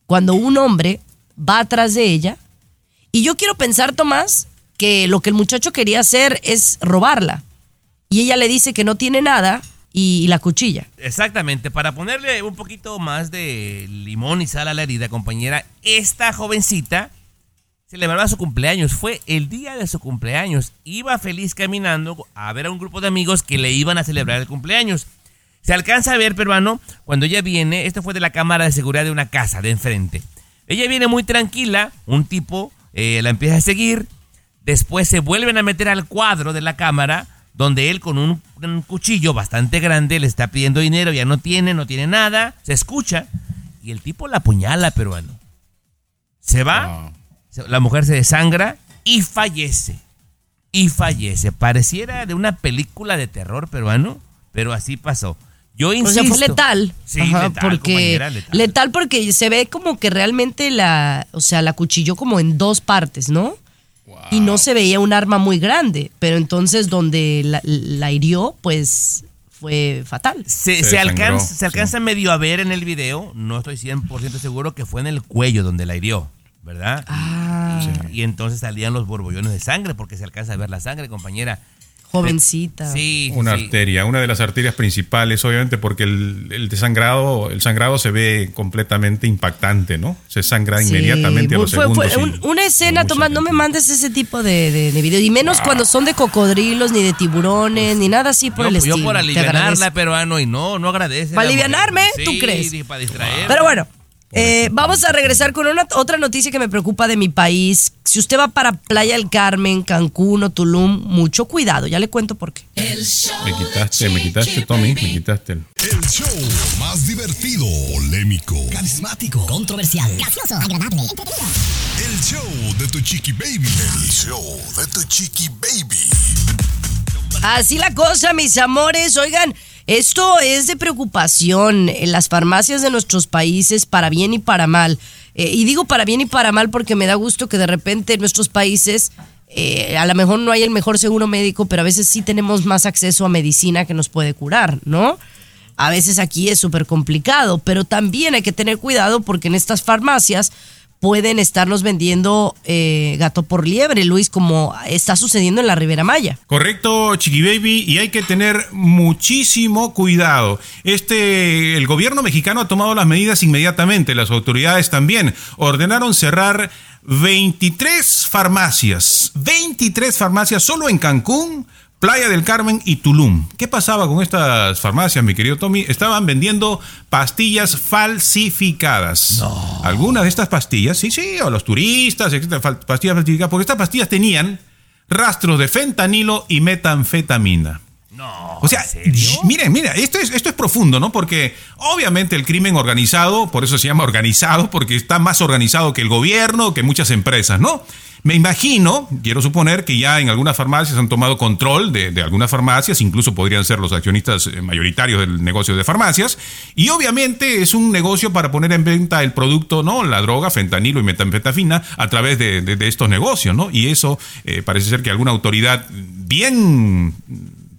cuando un hombre va atrás de ella. Y yo quiero pensar, Tomás, que lo que el muchacho quería hacer es robarla. Y ella le dice que no tiene nada y, y la cuchilla. Exactamente, para ponerle un poquito más de limón y sal a la herida, compañera, esta jovencita celebraba su cumpleaños, fue el día de su cumpleaños, iba feliz caminando a ver a un grupo de amigos que le iban a celebrar el cumpleaños. Se alcanza a ver, peruano, cuando ella viene, esto fue de la cámara de seguridad de una casa de enfrente. Ella viene muy tranquila, un tipo eh, la empieza a seguir, después se vuelven a meter al cuadro de la cámara, donde él con un, un cuchillo bastante grande le está pidiendo dinero, ya no tiene, no tiene nada, se escucha, y el tipo la apuñala, peruano. Se va, la mujer se desangra y fallece. Y fallece. Pareciera de una película de terror peruano, pero así pasó. Yo O insisto. sea, fue letal. Sí, Ajá, letal, porque letal. letal. porque se ve como que realmente la, o sea, la cuchilló como en dos partes, ¿no? Y no se veía un arma muy grande, pero entonces donde la, la hirió, pues fue fatal. Se, se alcanza, se alcanza medio a ver en el video, no estoy 100% seguro que fue en el cuello donde la hirió, ¿verdad? Ah. Y, y entonces salían los borbollones de sangre porque se alcanza a ver la sangre, compañera. Jovencita. Sí, sí, Una sí. arteria, una de las arterias principales, obviamente, porque el, el desangrado, el sangrado se ve completamente impactante, ¿no? Se sangra Sí, inmediatamente a los fue- fue segundos. un- una escena, Tomás, no me mandes ese tipo de, de, de videos, y menos cuando son de cocodrilos, ni de tiburones, ni nada así por Yo, el yo estilo. por Te alivianarla, agradezco. peruano, y no, no agradece. ¿Para alivianarme? ¿Tú crees? sí, para distraer. Pero bueno, Eh, vamos a regresar con una, otra noticia que me preocupa de mi país. Si usted va para Playa del Carmen, Cancún o Tulum, mucho cuidado. Ya le cuento por qué. Me quitaste, me quitaste, Tommy, me quitaste. el- El show más divertido, polémico, Carismático, controversial, gracioso, agradable, entretenido. el show de tu chiqui baby. El show de tu chiqui baby. Así la cosa, mis amores. Oigan, esto es de preocupación en las farmacias de nuestros países, para bien y para mal. Eh, y digo para bien y para mal porque me da gusto que de repente en nuestros países eh, a lo mejor no hay el mejor seguro médico, pero a veces sí tenemos más acceso a medicina que nos puede curar, ¿no? A veces aquí es súper complicado, pero también hay que tener cuidado porque en estas farmacias pueden estarnos vendiendo eh, gato por liebre, Luis, como está sucediendo en la Ribera Maya. Correcto, Chiqui Baby, y hay que tener muchísimo cuidado. Este, el gobierno mexicano ha tomado las medidas inmediatamente, las autoridades también ordenaron cerrar 23 farmacias, 23 farmacias solo en Cancún, Playa del Carmen y Tulum. ¿Qué pasaba con estas farmacias, mi querido Tommy? Estaban vendiendo pastillas falsificadas. Algunas de estas pastillas, sí, sí, o los turistas, etcétera, pastillas falsificadas, porque estas pastillas tenían rastros de fentanilo y metanfetamina. No. O sea, miren, mira, esto es, esto es profundo, ¿no? Porque obviamente el crimen organizado, por eso se llama organizado, porque está más organizado que el gobierno, que muchas empresas, ¿no? Me imagino, quiero suponer que ya en algunas farmacias han tomado control de, de algunas farmacias, incluso podrían ser los accionistas eh, mayoritarios del negocio de farmacias, y obviamente es un negocio para poner en venta el producto, ¿no? La droga, fentanilo y metanfetamina a través de, de- de estos negocios, ¿no? Y eso eh, parece ser que alguna autoridad bien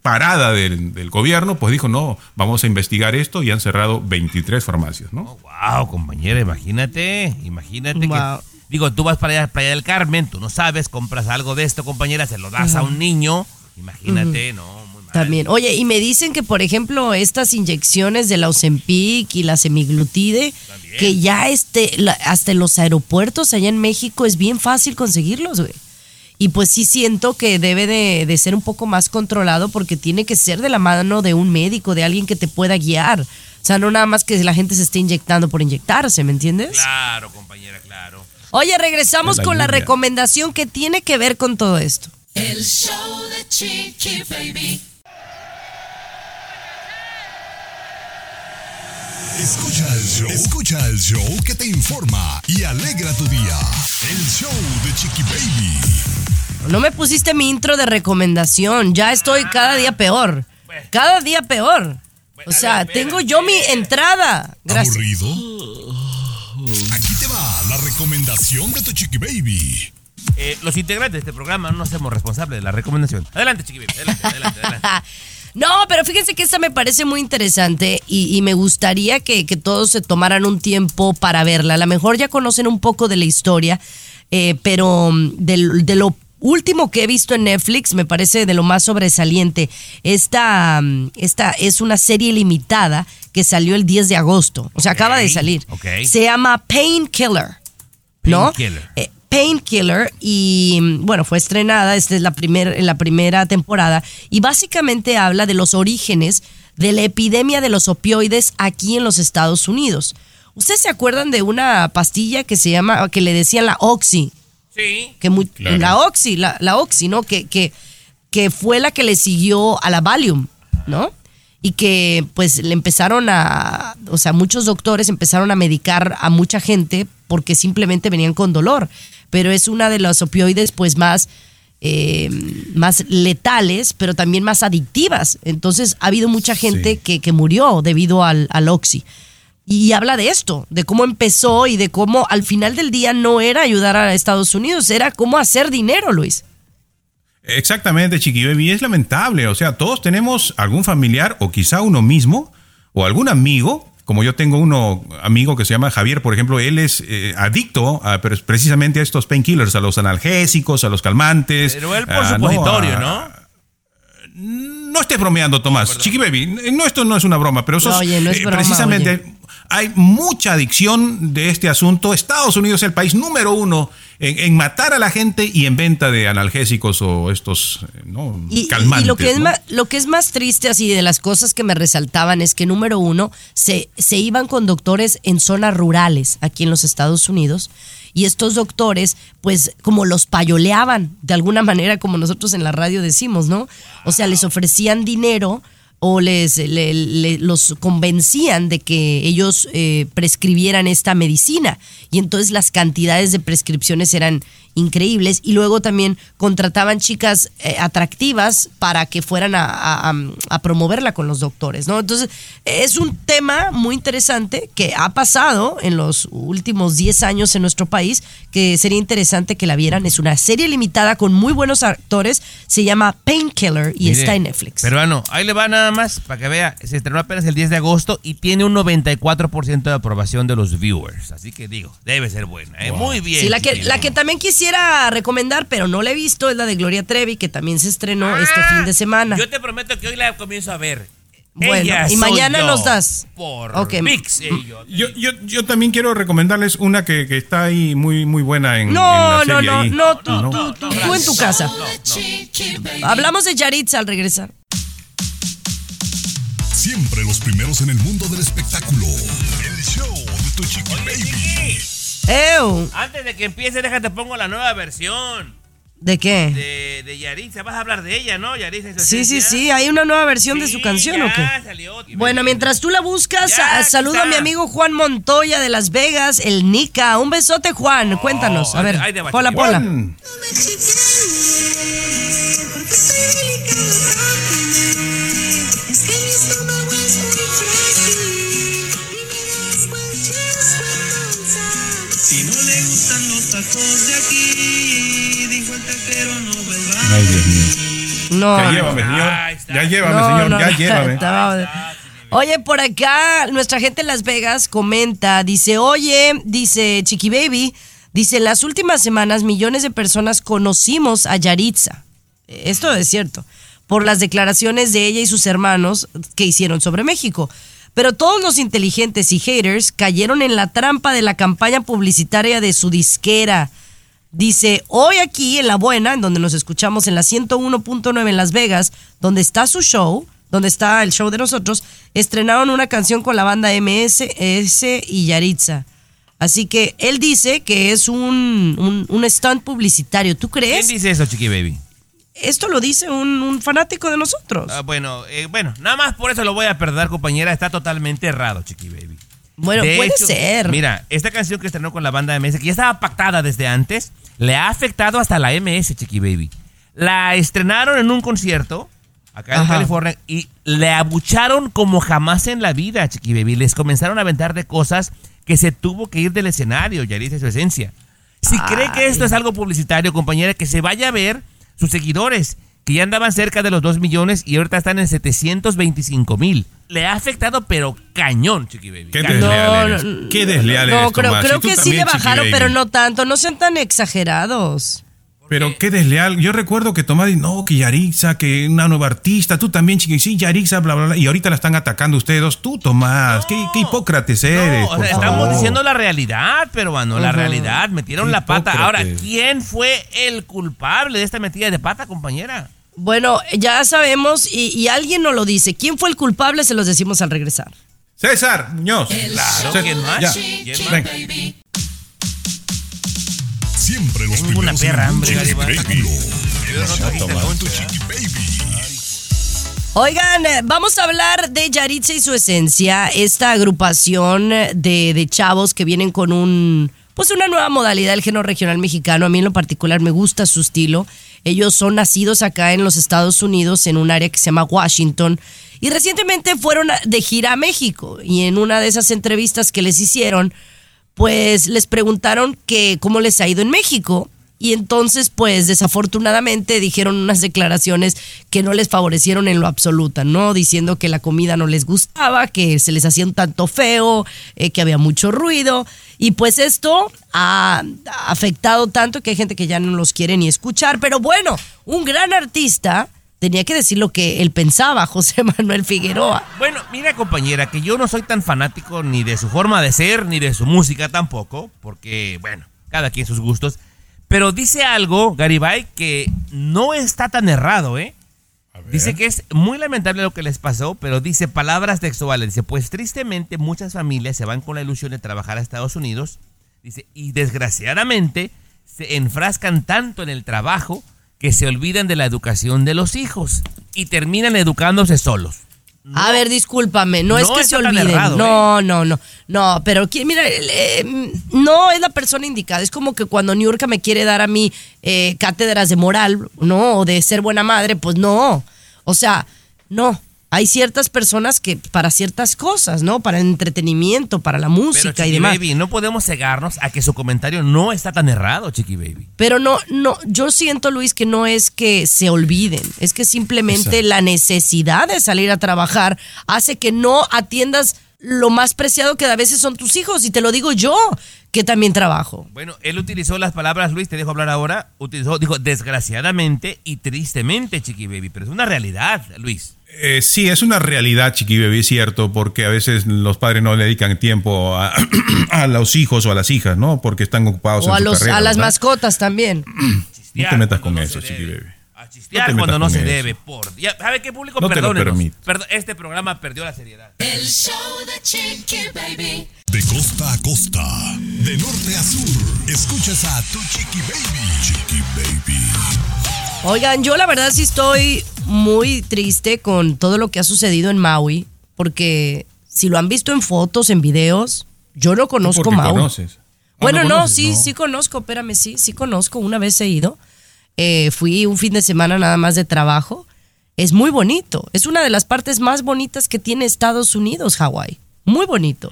parada del, del gobierno, pues dijo, no, vamos a investigar esto y han cerrado 23 farmacias, ¿no? Wow, compañera, imagínate, imagínate Wow. que digo, tú vas para allá, Playa del Carmen, tú no sabes, compras algo de esto, compañera, se lo das a un niño, imagínate, no, muy mal. También. Oye, y me dicen que, por ejemplo, estas inyecciones de la Ozempic y la semiglutide, que ya este, la- hasta en los aeropuertos allá en México es bien fácil conseguirlos, güey. Y pues sí siento que debe de, de ser un poco más controlado porque tiene que ser de la mano de un médico, de alguien que te pueda guiar. O sea, no nada más que la gente se esté inyectando por inyectarse, ¿me entiendes? Claro, compañera, claro. Oye, regresamos la con la recomendación que tiene que ver con todo esto. El show de Chiqui Baby. Escucha el show. Escucha el show que te informa y alegra tu día. El show de Chiqui Baby. No me pusiste mi intro de recomendación. Ya estoy cada día peor. Cada día peor. O sea, tengo yo mi entrada. Gracias. ¿Aburrido? Aquí te va la recomendación de tu Chiqui Baby. Eh, los integrantes de este programa no nos hacemos responsables de la recomendación. Adelante, chiquibim, adelante, adelante, adelante. (laughs) No, pero fíjense que esta me parece muy interesante y, y me gustaría que, que todos se tomaran un tiempo para verla. A lo mejor ya conocen un poco de la historia, eh, pero mm, del- de, lo último que he visto en Netflix me parece de lo más sobresaliente. Esta, mm, esta es una serie limitada que salió el 10 de agosto, o sea, acaba de salir. ok. Se llama Painkiller. ¿no? Painkiller. Eh, Painkiller y bueno, fue estrenada, esta es la, primer, la primera temporada y básicamente habla de los orígenes de la epidemia de los opioides aquí en los Estados Unidos. ¿Ustedes se acuerdan de una pastilla que se llama, que le decían la Oxy? Sí. Que muy- Claro. La Oxy, la, la Oxy, ¿no? Que, que, que fue la que le siguió a la Valium, ¿no? Y que pues le empezaron a, o sea, muchos doctores empezaron a medicar a mucha gente porque simplemente venían con dolor. Pero es una de los opioides pues más, eh, más letales, pero también más adictivas. Entonces ha habido mucha gente que, que murió debido al, al Oxy. Y habla de esto, de cómo empezó y de cómo al final del día no era ayudar a Estados Unidos, era cómo hacer dinero, Luis. Exactamente, Chiqui Baby, es lamentable. O sea, todos tenemos algún familiar o quizá uno mismo o algún amigo. Como yo tengo uno amigo que se llama Javier, por ejemplo, él es eh, adicto a, pero precisamente a estos painkillers, a los analgésicos, a los calmantes. Pero él por ah, supositorio, a- ¿no? No estés bromeando, Tomás. Chiqui Baby, no, esto no es una broma, pero sos, No, oye, no es eh, precisamente oye. Hay mucha adicción de este asunto. Estados Unidos es el país número uno en, en matar a la gente y en venta de analgésicos o estos eh, ¿no? Y, calmantes. y lo, que es ¿no? más, lo que es más triste así de las cosas que me resaltaban es que número uno, se, se iban con doctores en zonas rurales aquí en los Estados Unidos y estos doctores pues como los payoleaban de alguna (laughs) manera como nosotros en la radio decimos, ¿no? O sea, les ofrecían dinero o les le- le- los convencían de que ellos eh, prescribieran esta medicina y entonces las cantidades de prescripciones eran increíbles y luego también contrataban chicas eh, atractivas para que fueran a, a- a- a promoverla con los doctores, ¿no? Entonces es un tema muy interesante que ha pasado en los últimos 10 años en nuestro país que sería interesante que la vieran. Es una serie limitada con muy buenos actores, se llama Painkiller y Mire, está en Netflix. Peruano, ahí le va nada más para que vea. Se estrenó apenas el 10 de agosto y tiene un 94% de aprobación de los viewers. Así que digo, debe ser buena. ¿eh? Muy bien. Sí, la que, la que también quisiera recomendar, pero no la he visto, es la de Gloria Trevi, que también se estrenó este fin de semana. Ah, Yo te prometo que hoy la comienzo a ver. Bueno, Ella y mañana nos das. Por Ok. ViX, eh, yo- Yo, yo, yo también quiero recomendarles una que, que está ahí muy, muy buena en, No, en la no, serie no, ahí. no, tú, tú, tú, tú en tu casa. Hablamos de Yaritza al regresar. Siempre los primeros en el mundo del espectáculo. El show de tu chiqui baby. Ew, Antes de que empiece, déjate pongo la nueva versión ¿de qué? de, de Yaritza. Vas a hablar de ella, ¿no? Yaritza Sí, sí, sí, hay una nueva versión de su canción ya o qué? salió. Bueno, mientras tú la buscas, Ya, saludo a mi amigo Juan Montoya de Las Vegas, el Nica. Un besote, Juan. Cuéntanos. A ver, te va, pola, pola. Juan, Ay, Dios mío. No, Ya llévame, señor. Está. Ya llévame, No, señor. no, ya no, llévame. estaba- Oye, por acá nuestra gente en Las Vegas comenta, dice, oye, dice Chiqui Baby, dice, en las últimas semanas millones de personas conocimos a Yaritza. Esto es cierto, por las declaraciones de ella y sus hermanos que hicieron sobre México. Pero todos los inteligentes y haters cayeron en la trampa de la campaña publicitaria de su disquera. Dice, hoy aquí en La Buena, en donde nos escuchamos en la 101.9 en Las Vegas, donde está su show, donde está el show de nosotros, estrenaron una canción con la banda MS y Yaritza. Así que él dice que es un, un, un stunt publicitario. ¿Tú ¿Quién crees? dice eso, Chiqui Baby? Esto lo dice un, un fanático de nosotros. Ah, bueno, eh, bueno, nada más por eso lo voy a perdonar, compañera. Está totalmente errado, Chiqui Baby. Bueno, De puede hecho, ser. Mira, esta canción que estrenó con la banda MS, que ya estaba pactada desde antes, le ha afectado hasta la MS, Chiqui Baby. La estrenaron en un concierto acá en Ajá. California y le abucharon como jamás en la vida, Chiqui Baby. Les comenzaron a aventar de cosas que se tuvo que ir del escenario, ya dice su esencia. Si cree que esto es algo publicitario, compañera, que se vaya a ver sus seguidores, que ya andaban cerca de los 2 millones y ahorita están en 725 mil. Le ha afectado, pero cañón, Chiqui Baby. Qué Cañón. desleal no, eres. no, Qué desleal No, eres, creo, creo que sí también, le bajaron, pero no tanto. No sean tan exagerados. Pero qué desleal. Yo recuerdo que Tomás dice, no, que Yarixa, que una nueva artista, tú también, chiqui, sí, Yarixa, bla, bla, bla. Y ahorita la están atacando ustedes dos. Tú, Tomás, qué, qué hipócrates eres. No, o por sea, estamos favor. diciendo la realidad, peruano, la realidad. Metieron Qué la pata. Ahora. ¿quién fue el culpable de esta metida de pata, compañera? Bueno, ya sabemos y, y alguien nos lo dice. ¿Quién fue el culpable? Se los decimos al regresar. César Muñoz. Claro, César, ¿quién más? ya. Siempre los Tengo una perra hambre. Oigan, eh, vamos a hablar de Yaritza y su esencia, esta agrupación de, de chavos que vienen con un, pues una nueva modalidad del género regional mexicano. A mí en lo particular me gusta su estilo. Ellos son nacidos acá en los Estados Unidos, en un área que se llama Washington. Y recientemente fueron de gira a México. Y en una de esas entrevistas que les hicieron, pues les preguntaron que cómo les ha ido en México. Y entonces, pues desafortunadamente dijeron unas declaraciones que no les favorecieron en lo absoluta, ¿no? Diciendo que la comida no les gustaba, que se les hacía un tanto feo, eh, que había mucho ruido. Y pues esto ha afectado tanto que hay gente que ya no los quiere ni escuchar. Pero bueno, un gran artista tenía que decir lo que él pensaba, (laughs) José Manuel Figueroa. Bueno, mira compañera, que yo no soy tan fanático ni de su forma de ser, ni de su música tampoco, porque, bueno, cada quien sus gustos. Pero dice algo, Garibay, que no está tan errado, ¿eh? Dice que es muy lamentable lo que les pasó, pero dice palabras textuales. Dice, pues tristemente muchas familias se van con la ilusión de trabajar a Estados Unidos. Dice, y desgraciadamente se enfrascan tanto en el trabajo que se olvidan de la educación de los hijos y terminan educándose solos. A ver, discúlpame, no, es No que se olviden. errado, ¿eh? no, no, no, no, pero mira, eh, no es la persona indicada. Es como que cuando Niurka me quiere dar a mí eh, cátedras de moral, ¿no? O de ser buena madre, pues no. O sea, no. Hay ciertas personas que para ciertas cosas, ¿no? Para el entretenimiento, para la Pero música y Chiqui demás. Baby, no podemos cegarnos a que su comentario no está tan errado, Chiqui Baby. Pero no, no, yo siento, Luis, que no es que se olviden, es que simplemente Exacto. la necesidad de salir a trabajar hace que no atiendas lo más preciado que a veces son tus hijos, y te lo digo yo, que también trabajo. Bueno, él utilizó las palabras, Luis, te dejo hablar ahora. Utilizó, dijo, desgraciadamente y tristemente, Chiqui Baby. Pero es una realidad, Luis. Eh, sí, es una realidad, Chiqui Baby, es cierto, porque a veces los padres no le dedican tiempo a, (clears throat) a los hijos o a las hijas, ¿no? Porque están ocupados O a, en su los, carrera, a las ¿verdad? mascotas también. (clears throat) No te metas con eso, Chiqui Baby. Chistear te metas cuando no se eso. debe. Por, ¿Sabe qué público? No te lo Perdónenos. este programa perdió la seriedad. El show de Chiqui Baby. De costa a costa, de norte a sur, escuchas a tu Chiqui Baby. Chiqui Baby. Oigan, yo la verdad sí estoy muy triste con todo lo que ha sucedido en Maui, porque si lo han visto en fotos, en videos, yo no conozco Maui. conoces. Ah, Bueno, ¿no sí, No. sí conozco, espérame, sí, sí conozco. Una vez he ido. Eh, fui un fin de semana nada más de trabajo. Es muy bonito. Es una de las partes más bonitas que tiene Estados Unidos, Hawái. Muy bonito.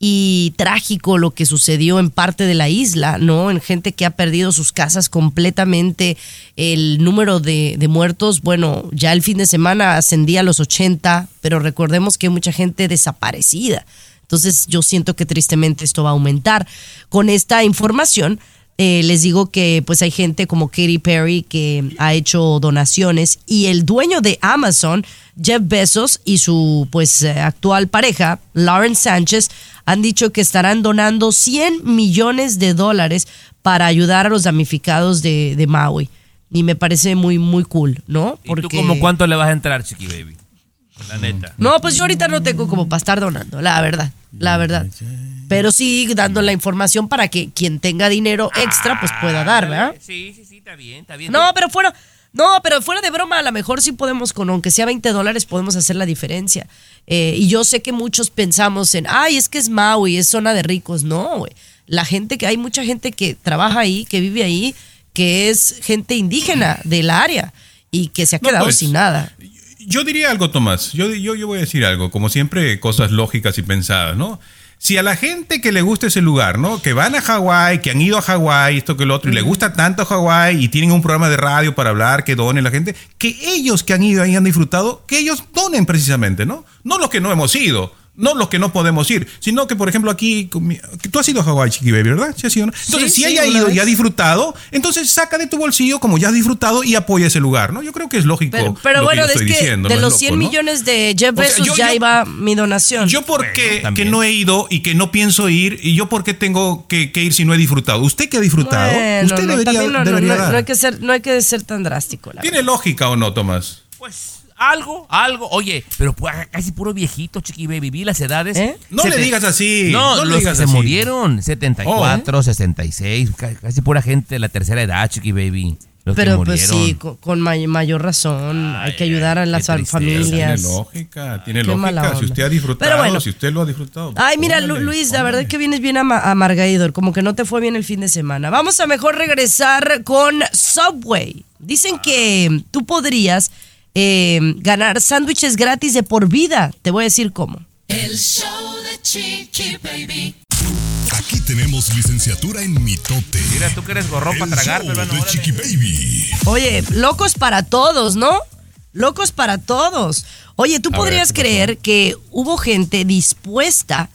Y trágico lo que sucedió en parte de la isla, ¿no? En gente que ha perdido sus casas completamente. El número de, de muertos, bueno, ya el fin de semana ascendía a los 80, pero recordemos que hay mucha gente desaparecida. Entonces yo siento que tristemente esto va a aumentar. Con esta información eh, les digo que pues hay gente como Katy Perry que ha hecho donaciones y el dueño de Amazon, Jeff Bezos y su pues actual pareja, Lauren Sánchez, han dicho que estarán donando 100 millones de dólares para ayudar a los damnificados de, de Maui. Y me parece muy, muy cool, ¿no? ¿Y tú como cuánto le vas a entrar, Chiqui Baby? La neta. No, pues yo ahorita no tengo como para estar donando, la verdad, la verdad. Pero sí dando la información para que quien tenga dinero extra pues pueda dar, ¿verdad? Sí, sí, sí, está bien, está bien. No, pero fuera, no, pero fuera de broma, a lo mejor sí podemos, con aunque sea 20 dólares, podemos hacer la diferencia. Eh, y yo sé que muchos pensamos en, ay, es que es Maui, es zona de ricos. No, güey. La gente que, hay mucha gente que trabaja ahí, que vive ahí, que es gente indígena del área y que se ha No, quedado pues, sin nada. Yo diría algo, Tomás. Yo, yo, yo voy a decir algo, como siempre, cosas lógicas y pensadas, ¿no? Si a la gente que le gusta ese lugar, ¿no? Que van a Hawái, que han ido a Hawái, esto que lo otro, y le gusta tanto Hawái y tienen un programa de radio para hablar, que donen la gente, que ellos que han ido ahí han disfrutado, que ellos donen precisamente, ¿no? No los que no hemos ido. No los que no podemos ir, sino que, por ejemplo, aquí, tú has ido a Hawái, Chiqui Baby, ¿verdad? Sí, has ido, ¿no? Entonces, Sí, si sí, haya una ido y ha disfrutado, entonces saca de tu bolsillo como ya has disfrutado y apoya ese lugar, ¿no? Yo creo que es lógico. Pero, pero lo bueno, que yo es estoy que diciendo, de no los loco, 100 ¿no? millones de Jeff O sea, Bezos yo- ya yo- iba mi donación. Yo porque que no he ido y que no pienso ir y yo porque tengo que, que ir si no he disfrutado. ¿Usted que ha disfutado? Bueno, Usted no, debería, no, no, debería no, dar. no hay que ser, no hay que ser tan drástico. la ¿Tiene lógica o no, Tomás? Pues algo, algo. Oye, pero pu- casi puro viejito, Chiqui Baby. Vi las edades. ¿Eh? No le digas así, No, no le los digas que se así. murieron. 74, 66. ca- Casi pura gente de la tercera edad, Chiqui Baby. Los que Pero pues murieron. sí, con, con may- mayor razón, hay que ayudar a las tristeza. familias. Tiene lógica, tiene Qué lógica. Si usted ha disfrutado, Pero bueno. si usted lo ha disfrutado. Ay, mira, Luis, la verdad que vienes bien ama- amargador, como que no te fue bien el fin de semana. Vamos a mejor regresar con Subway. Dicen que tú podrías eh, ganar sándwiches gratis de por vida. Te voy a decir cómo. El show de Chiqui Baby. Aquí tenemos licenciatura en mitote. Mira, tú que eres gorrón para El tragar, show pero bueno, de. Chiqui Baby. Oye, locos para todos, ¿no? Locos para todos. Oye, ¿tú A podrías creer que hubo gente dispuesta,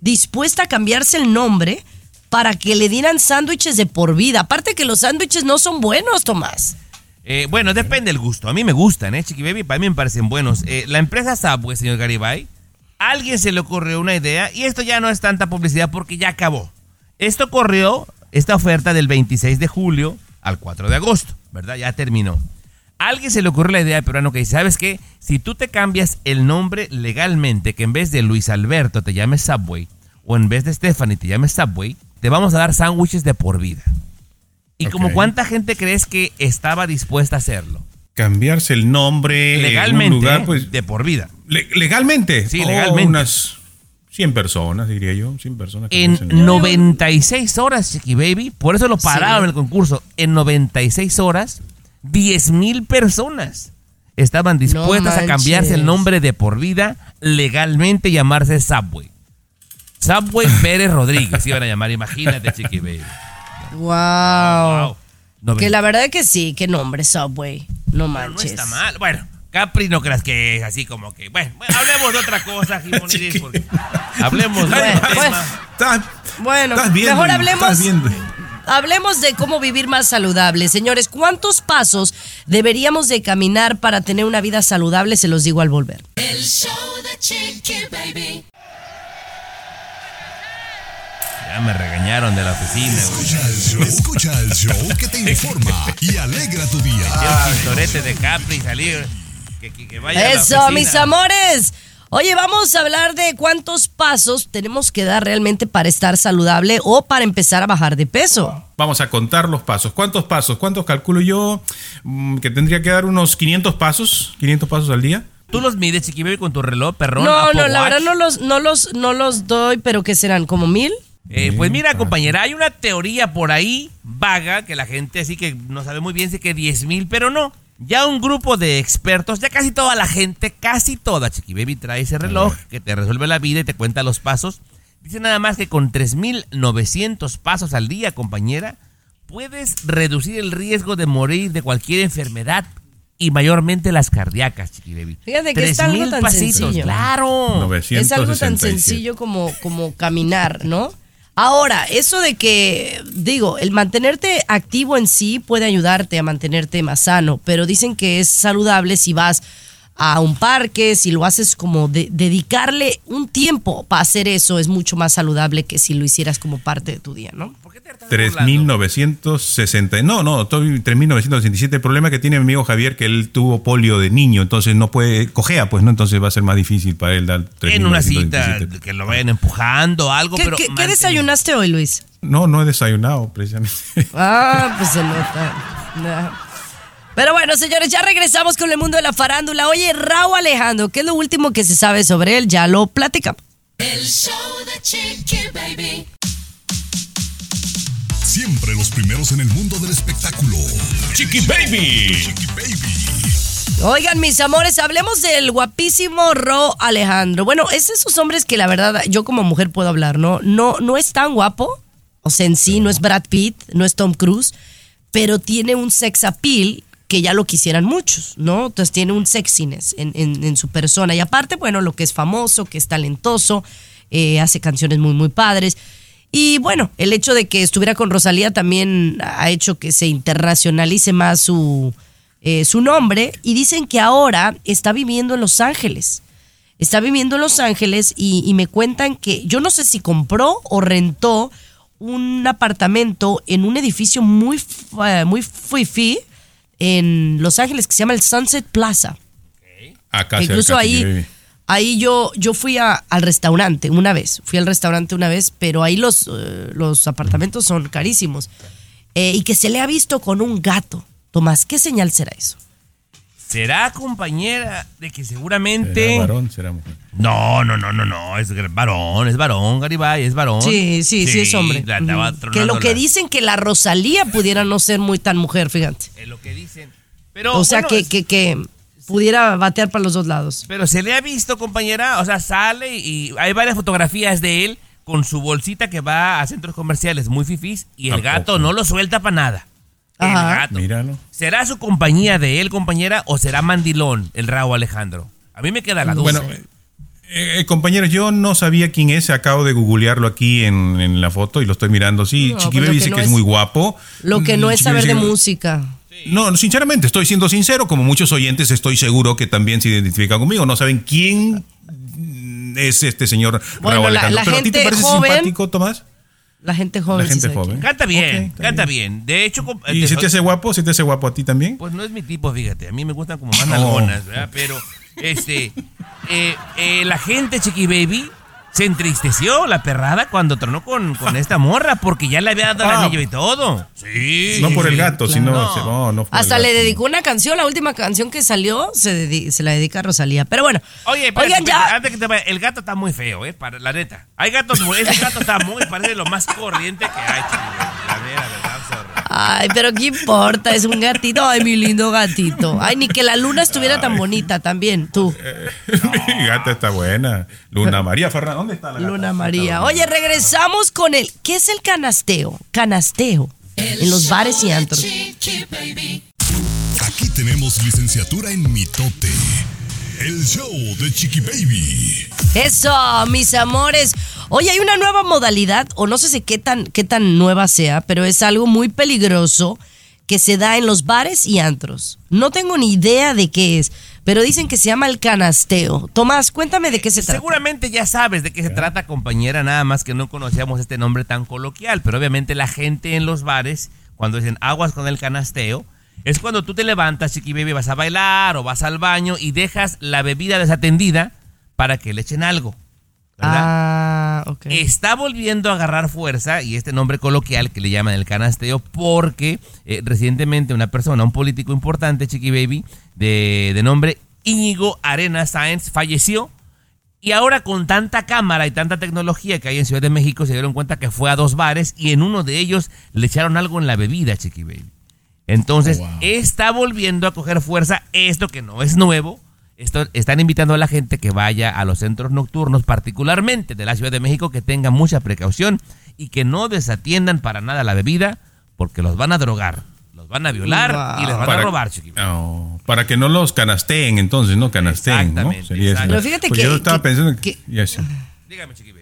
dispuesta a cambiarse el nombre para que le dieran sándwiches de por vida? Aparte que los sándwiches no son buenos, Tomás. Eh, bueno, depende del gusto. A mí me gustan, ¿eh? Chiqui Baby, para mí me parecen buenos. Eh, la empresa Subway, señor Garibay, alguien se le ocurrió una idea y esto ya no es tanta publicidad porque ya acabó. Esto corrió, esta oferta del 26 de julio al 4 de agosto, ¿verdad? Ya terminó. Alguien se le ocurrió la idea peruano que dice, ¿sabes qué? Si tú te cambias el nombre legalmente, que en vez de Luis Alberto te llames Subway, o en vez de Stephanie te llames Subway, te vamos a dar sándwiches de por vida. ¿Y como Ok. cuánta gente crees que estaba dispuesta a hacerlo? Cambiarse el nombre Legalmente, en un lugar, ¿eh? pues, de por vida. le- legalmente. Sí, Oh, legalmente. unas 100 personas, diría yo. 100 personas. que En el- 96 horas, Chiqui Baby, por eso lo pararon Sí. el concurso. En 96 horas, 10 mil personas estaban dispuestas a cambiarse el nombre de por vida legalmente y llamarse Subway. Subway (laughs) Pérez Rodríguez iban a llamar, imagínate, Chiqui Baby. Wow. Wow. Que la verdad que sí, qué nombre, Subway. No No manches. está mal. Bueno, Capri no creas que es así como que. Bueno, hablemos de otra cosa, (laughs) Jimonides, porque Hablemos de Bueno, pues, Bueno, estás viendo, mejor estás hablemos. viendo. Hablemos de cómo vivir más saludable. Señores, ¿cuántos pasos deberíamos de caminar para tener una vida saludable? Se los digo al volver. El show de Chiqui Baby. Ya me regañaron de la oficina, güey. Escucha el show, escucha el show que te informa y alegra tu día. El chistorete de Capri salir. Que, que- que vaya a la Eso, mis amores. Oye, vamos a hablar de cuántos pasos tenemos que dar realmente para estar saludable o para empezar a bajar de peso. Vamos a contar los pasos. ¿Cuántos pasos? ¿Cuántos calculo yo? Mm, Que tendría que dar unos 500 pasos. 500 pasos al día. ¿Tú los mides, Chiqui con tu reloj, perrón? No, Apple no, la Watch? verdad no los, no los, no los doy, pero ¿qué serán? ¿Como mil? Eh, pues mira, compañera, hay una teoría por ahí vaga que la gente así que no sabe muy bien si que 10 mil, pero no. Ya un grupo de expertos, ya casi toda la gente, casi toda, Chiqui Baby, trae ese reloj que te resuelve la vida y te cuenta los pasos. Dice nada más que con 3.900 pasos al día, compañera, puedes reducir el riesgo de morir de cualquier enfermedad y mayormente las cardíacas, Chiqui Baby. Fíjate que es algo 3,000 tan pasitos, sencillo. claro. Es algo tan 967. sencillo como, como caminar, ¿no? Ahora, eso de que, digo, el mantenerte activo en sí puede ayudarte a mantenerte más sano, pero dicen que es saludable si vas a un parque, si lo haces como de- dedicarle un tiempo para hacer eso, es mucho más saludable que si lo hicieras como parte de tu día, ¿no? 3.960. No, no, estoy 3.967. El problema que tiene mi amigo Javier que él tuvo polio de niño, entonces no puede, cojea, pues, ¿no? Entonces va a ser más difícil para él dar 3.967. En una cita, que lo vayan empujando, algo, ¿Qué, pero... qué- desayunaste hoy, Luis? No, no he desayunado, precisamente. Ah, pues se nota. Nah. Pero bueno, señores, ya regresamos con el mundo de la farándula. Oye, Raúl Alejandro, ¿qué es lo último que se sabe sobre él? Ya lo platicamos. El show de Chiqui Baby. Siempre los primeros en el mundo del espectáculo. Chiqui Baby. Chiqui Baby. Oigan, mis amores, hablemos del guapísimo Ro Alejandro. Bueno, es de esos hombres que la verdad yo como mujer puedo hablar, ¿no? No, no es tan guapo, o sea, en sí no es Brad Pitt, no es Tom Cruise, pero tiene un sex appeal que ya lo quisieran muchos, ¿no? Entonces tiene un sexiness en, en- en su persona. Y aparte, bueno, lo que es famoso, que es talentoso, eh, hace canciones muy, muy padres. Y bueno, el hecho de que estuviera con Rosalía también ha hecho que se internacionalice más su, eh, su nombre. Y dicen que ahora está viviendo en Los Ángeles. Está viviendo en Los Ángeles y, y me cuentan que yo no sé si compró o rentó un apartamento en un edificio muy, eh, muy fifi en Los Ángeles que se llama el Sunset Plaza. Acá Incluso ahí, ahí yo, yo fui a- al restaurante una vez, fui al restaurante una vez, pero ahí los, eh, los apartamentos son carísimos. Eh, y que se le ha visto con un gato. Tomás, ¿qué señal será eso? ¿Será compañera de que seguramente... ¿Será varón? ¿Será mujer? No, no, no, no, no, es varón, es varón, Garibay, es varón. Sí, sí, sí, es hombre. la que lo que la- dicen que la Rosalía pudiera no ser muy tan mujer, fíjate. Es lo que dicen. Pero, o sea, bueno, que, es- que, que pudiera batear para los dos lados. Pero se le ha visto, compañera, o sea, sale y hay varias fotografías de él con su bolsita que va a centros comerciales muy fifís y el ¿A gato no lo suelta para nada. El Ajá. gato. Míralo. ¿Será su compañía de él, compañera, o será mandilón el Raúl Alejandro? A mí me queda la duda. Bueno, eh, eh, compañeros, yo no sabía quién es. Acabo de googlearlo aquí en, en la foto y lo estoy mirando. Sí, No, Chiqui pues dice no que es es- muy guapo. Lo que no Mm, es saber de música. No, sinceramente, estoy siendo sincero, como muchos oyentes estoy seguro que también se identifican conmigo, no saben quién es este señor Bueno, Raúl la- Alejandro. la ¿Pero a ti te gente parece joven- simpático, Tomás? La gente joven. La gente sí joven. Canta bien, canta bien. De hecho, ¿Y te- si te hace guapo? ¿Si te hace guapo a ti también? Pues no es mi tipo, fíjate. A mí me gustan como más nalgonas, ¿verdad? Pero, este, eh, eh, la gente, Chiqui Baby, se entristeció la perrada cuando tronó con, con (laughs) esta morra porque ya le había dado el Ah. anillo y todo. Sí. no por el gato, sino... No. No, no por el Hasta le dedicó una canción, la última canción que salió se, se la dedica a Rosalía. Pero bueno, Oye, espérate, oigan ya. antes que te vaya, el gato está muy feo, ¿eh? Para, la neta. Hay gatos, muy- ese gato está muy, parece lo más corriente que hay, Chiqui Ay, pero qué importa, es un gatito. Ay, mi lindo gatito. Ay, ni que la luna estuviera tan bonita también, tú. (laughs) Mi gata está buena. Luna María Fernández. ¿Dónde está la gata? Luna María. Oye, regresamos con el. ¿Qué es el canasteo? Canasteo. En los bares y antros. Chiqui. Aquí tenemos licenciatura en mitote. El show de Chiqui Baby. Eso, mis amores. Oye, hay una nueva modalidad, o no sé si qué tan, qué tan nueva sea, pero es algo muy peligroso que se da en los bares y antros. No tengo ni idea de qué es, pero dicen que se llama el canasteo. Tomás, cuéntame de qué se trata. Seguramente ya sabes de qué se trata, compañera, nada más que no conocíamos este nombre tan coloquial, pero obviamente la gente en los bares, cuando dicen aguas con el canasteo, es cuando tú te levantas, chiqui baby, vas a bailar o vas al baño y dejas la bebida desatendida para que le echen algo. ¿verdad? Ah, ok. Está volviendo a agarrar fuerza y este nombre coloquial que le llaman el canasteo porque eh, recientemente una persona, un político importante, Chiqui Baby, de, de nombre Íñigo Arena Sáenz, falleció y ahora con tanta cámara y tanta tecnología que hay en Ciudad de México se dieron cuenta que fue a dos bares y en uno de ellos le echaron algo en la bebida, Chiqui Baby. Entonces está volviendo a coger fuerza esto que no es nuevo. Esto, están invitando a la gente que vaya a los centros nocturnos, particularmente de la Ciudad de México, que tenga mucha precaución y que no desatiendan para nada la bebida, porque los van a drogar, los van a violar y les van a robar. No, para que no los canasteen, entonces, ¿no? Canasteen, ¿no? Sería. Pero fíjate Pues que- Yo estaba que- pensando que... ya sé.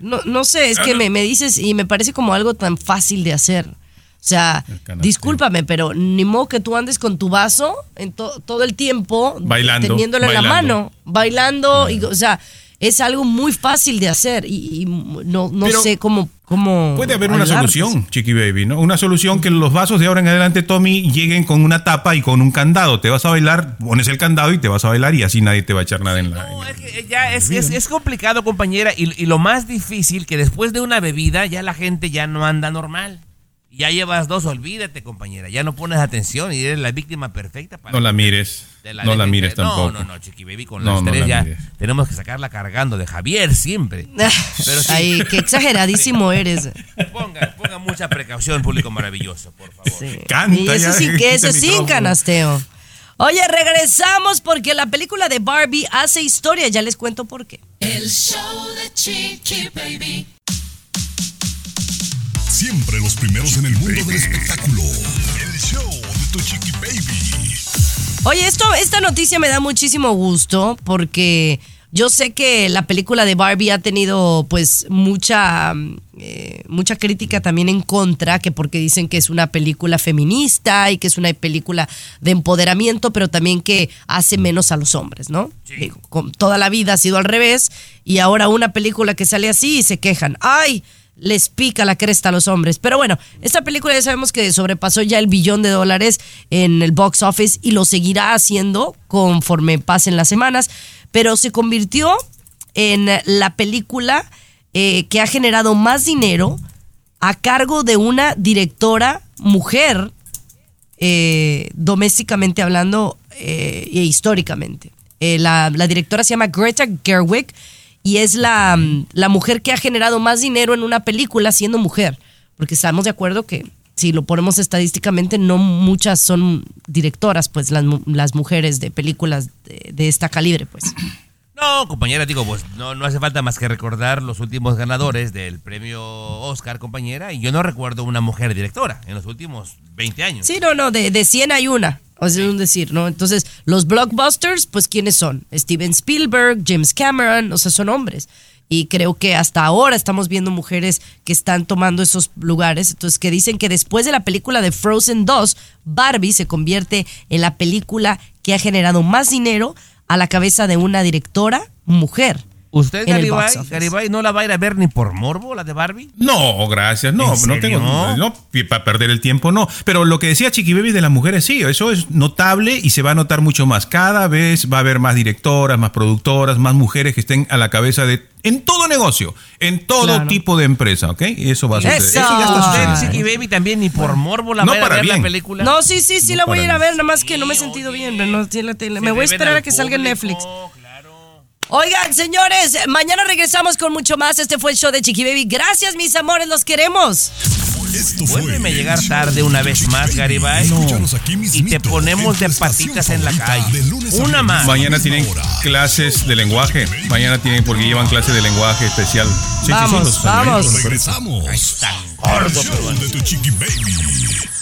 No, no sé, es que me, me dices y me parece como algo tan fácil de hacer. O sea, discúlpame, pero ni modo que tú andes con tu vaso en to- todo el tiempo Bailando, teniéndolo en la mano, bailando, y, o sea, es algo muy fácil de hacer y, y no, no Pero sé cómo, cómo Puede haber una solución, Chiqui Baby, ¿no? Una solución que los vasos de ahora en adelante, Tommy, lleguen con una tapa y con un candado. Te vas a bailar, pones el candado y te vas a bailar y así nadie te va a echar nada en la... Eh, Ya es, es, es complicado, compañera, y, y lo más difícil que después de una bebida ya la gente ya no anda normal. Ya llevas dos, olvídate, compañera. Ya no pones atención y eres la víctima perfecta para... No la mires. No la mires No, tampoco. No, no, Chiqui Baby, con No, las no tres la ya mires. tenemos que sacarla cargando de Javier siempre. (laughs) Pero sí, Ay, qué exageradísimo (laughs) eres. ponga, ponga mucha precaución, público maravilloso, por favor. Canta y eso ya, sí, que eso sin canasteo. Oye, regresamos porque la película de Barbie hace historia, ya les cuento por qué. El show de Chiqui Baby. Siempre los primeros en el mundo del espectáculo. El show de tu Chiqui Baby. Oye, esto, esta noticia me da muchísimo gusto porque yo sé que la película de Barbie ha tenido pues mucha, eh, mucha crítica también en contra, que porque dicen que es una película feminista y que es una película de empoderamiento, pero también que hace menos a los hombres, ¿no? Con- toda la vida ha sido al revés y ahora una película que sale así y se quejan. ¡Ay! Les pica la cresta a los hombres. Pero bueno, esta película ya sabemos que sobrepasó ya el billón de dólares en el box office y lo seguirá haciendo conforme pasen las semanas, pero se convirtió en la película eh, que ha generado más dinero a cargo de una directora mujer, eh, domésticamente hablando eh, e históricamente. La, la directora se llama Greta Gerwig y es la, mm, la mujer que ha generado más dinero en una película siendo mujer. Porque estamos de acuerdo que si lo ponemos estadísticamente, no muchas son directoras, pues las, las mujeres de películas de, de esta calibre, pues. No, compañera, digo, pues no, no hace falta más que recordar los últimos ganadores del premio Oscar, compañera, y yo no recuerdo una mujer directora en los últimos 20 años. Sí, no, no, de, de 100 hay una. Es un decir, ¿no? Entonces, los blockbusters, pues, ¿quiénes son? Steven Spielberg, James Cameron, o sea, son hombres. y creo que hasta ahora estamos viendo mujeres que están tomando esos lugares. Entonces, que dicen que después de la película de Frozen 2, Barbie se convierte en la película que ha generado más dinero a la cabeza de una directora mujer. ¿Usted, Garibay. Garibay, no la va a ir a ver ni por morbo, la de Barbie? No, gracias. No, ¿En no tengo. No, para perder el tiempo, no. Pero lo que decía Chiqui Baby de las mujeres, sí, eso es notable y se va a notar mucho más. Cada vez va a haber más directoras, más productoras, más mujeres que estén a la cabeza de. En todo negocio, en todo Claro. tipo de empresa, ¿ok? Eso va a suceder. Eso. Eso ya está ¿Usted. Chiqui Baby, también ni por morbo la No va a ir a ver la bien. película? No, sí, sí, sí No la voy a ir a ver, nada más que no me he sentido bien. pero no tiene la tele. Me voy a esperar a que salga en Netflix. Oigan, señores, mañana regresamos con mucho más. Este fue el show de Chiqui Baby. Gracias, mis amores, los queremos. Esto a llegar tarde una vez más. Garibay. Aquí Y te ponemos de patitas en la calle. Una más. Mañana tienen clases de lenguaje. Mañana tienen, porque llevan clases de lenguaje especial. Sí, sí, Vamos, sí, los vamos. Regresamos. Tan gordo, show pero de tu Chiqui Baby.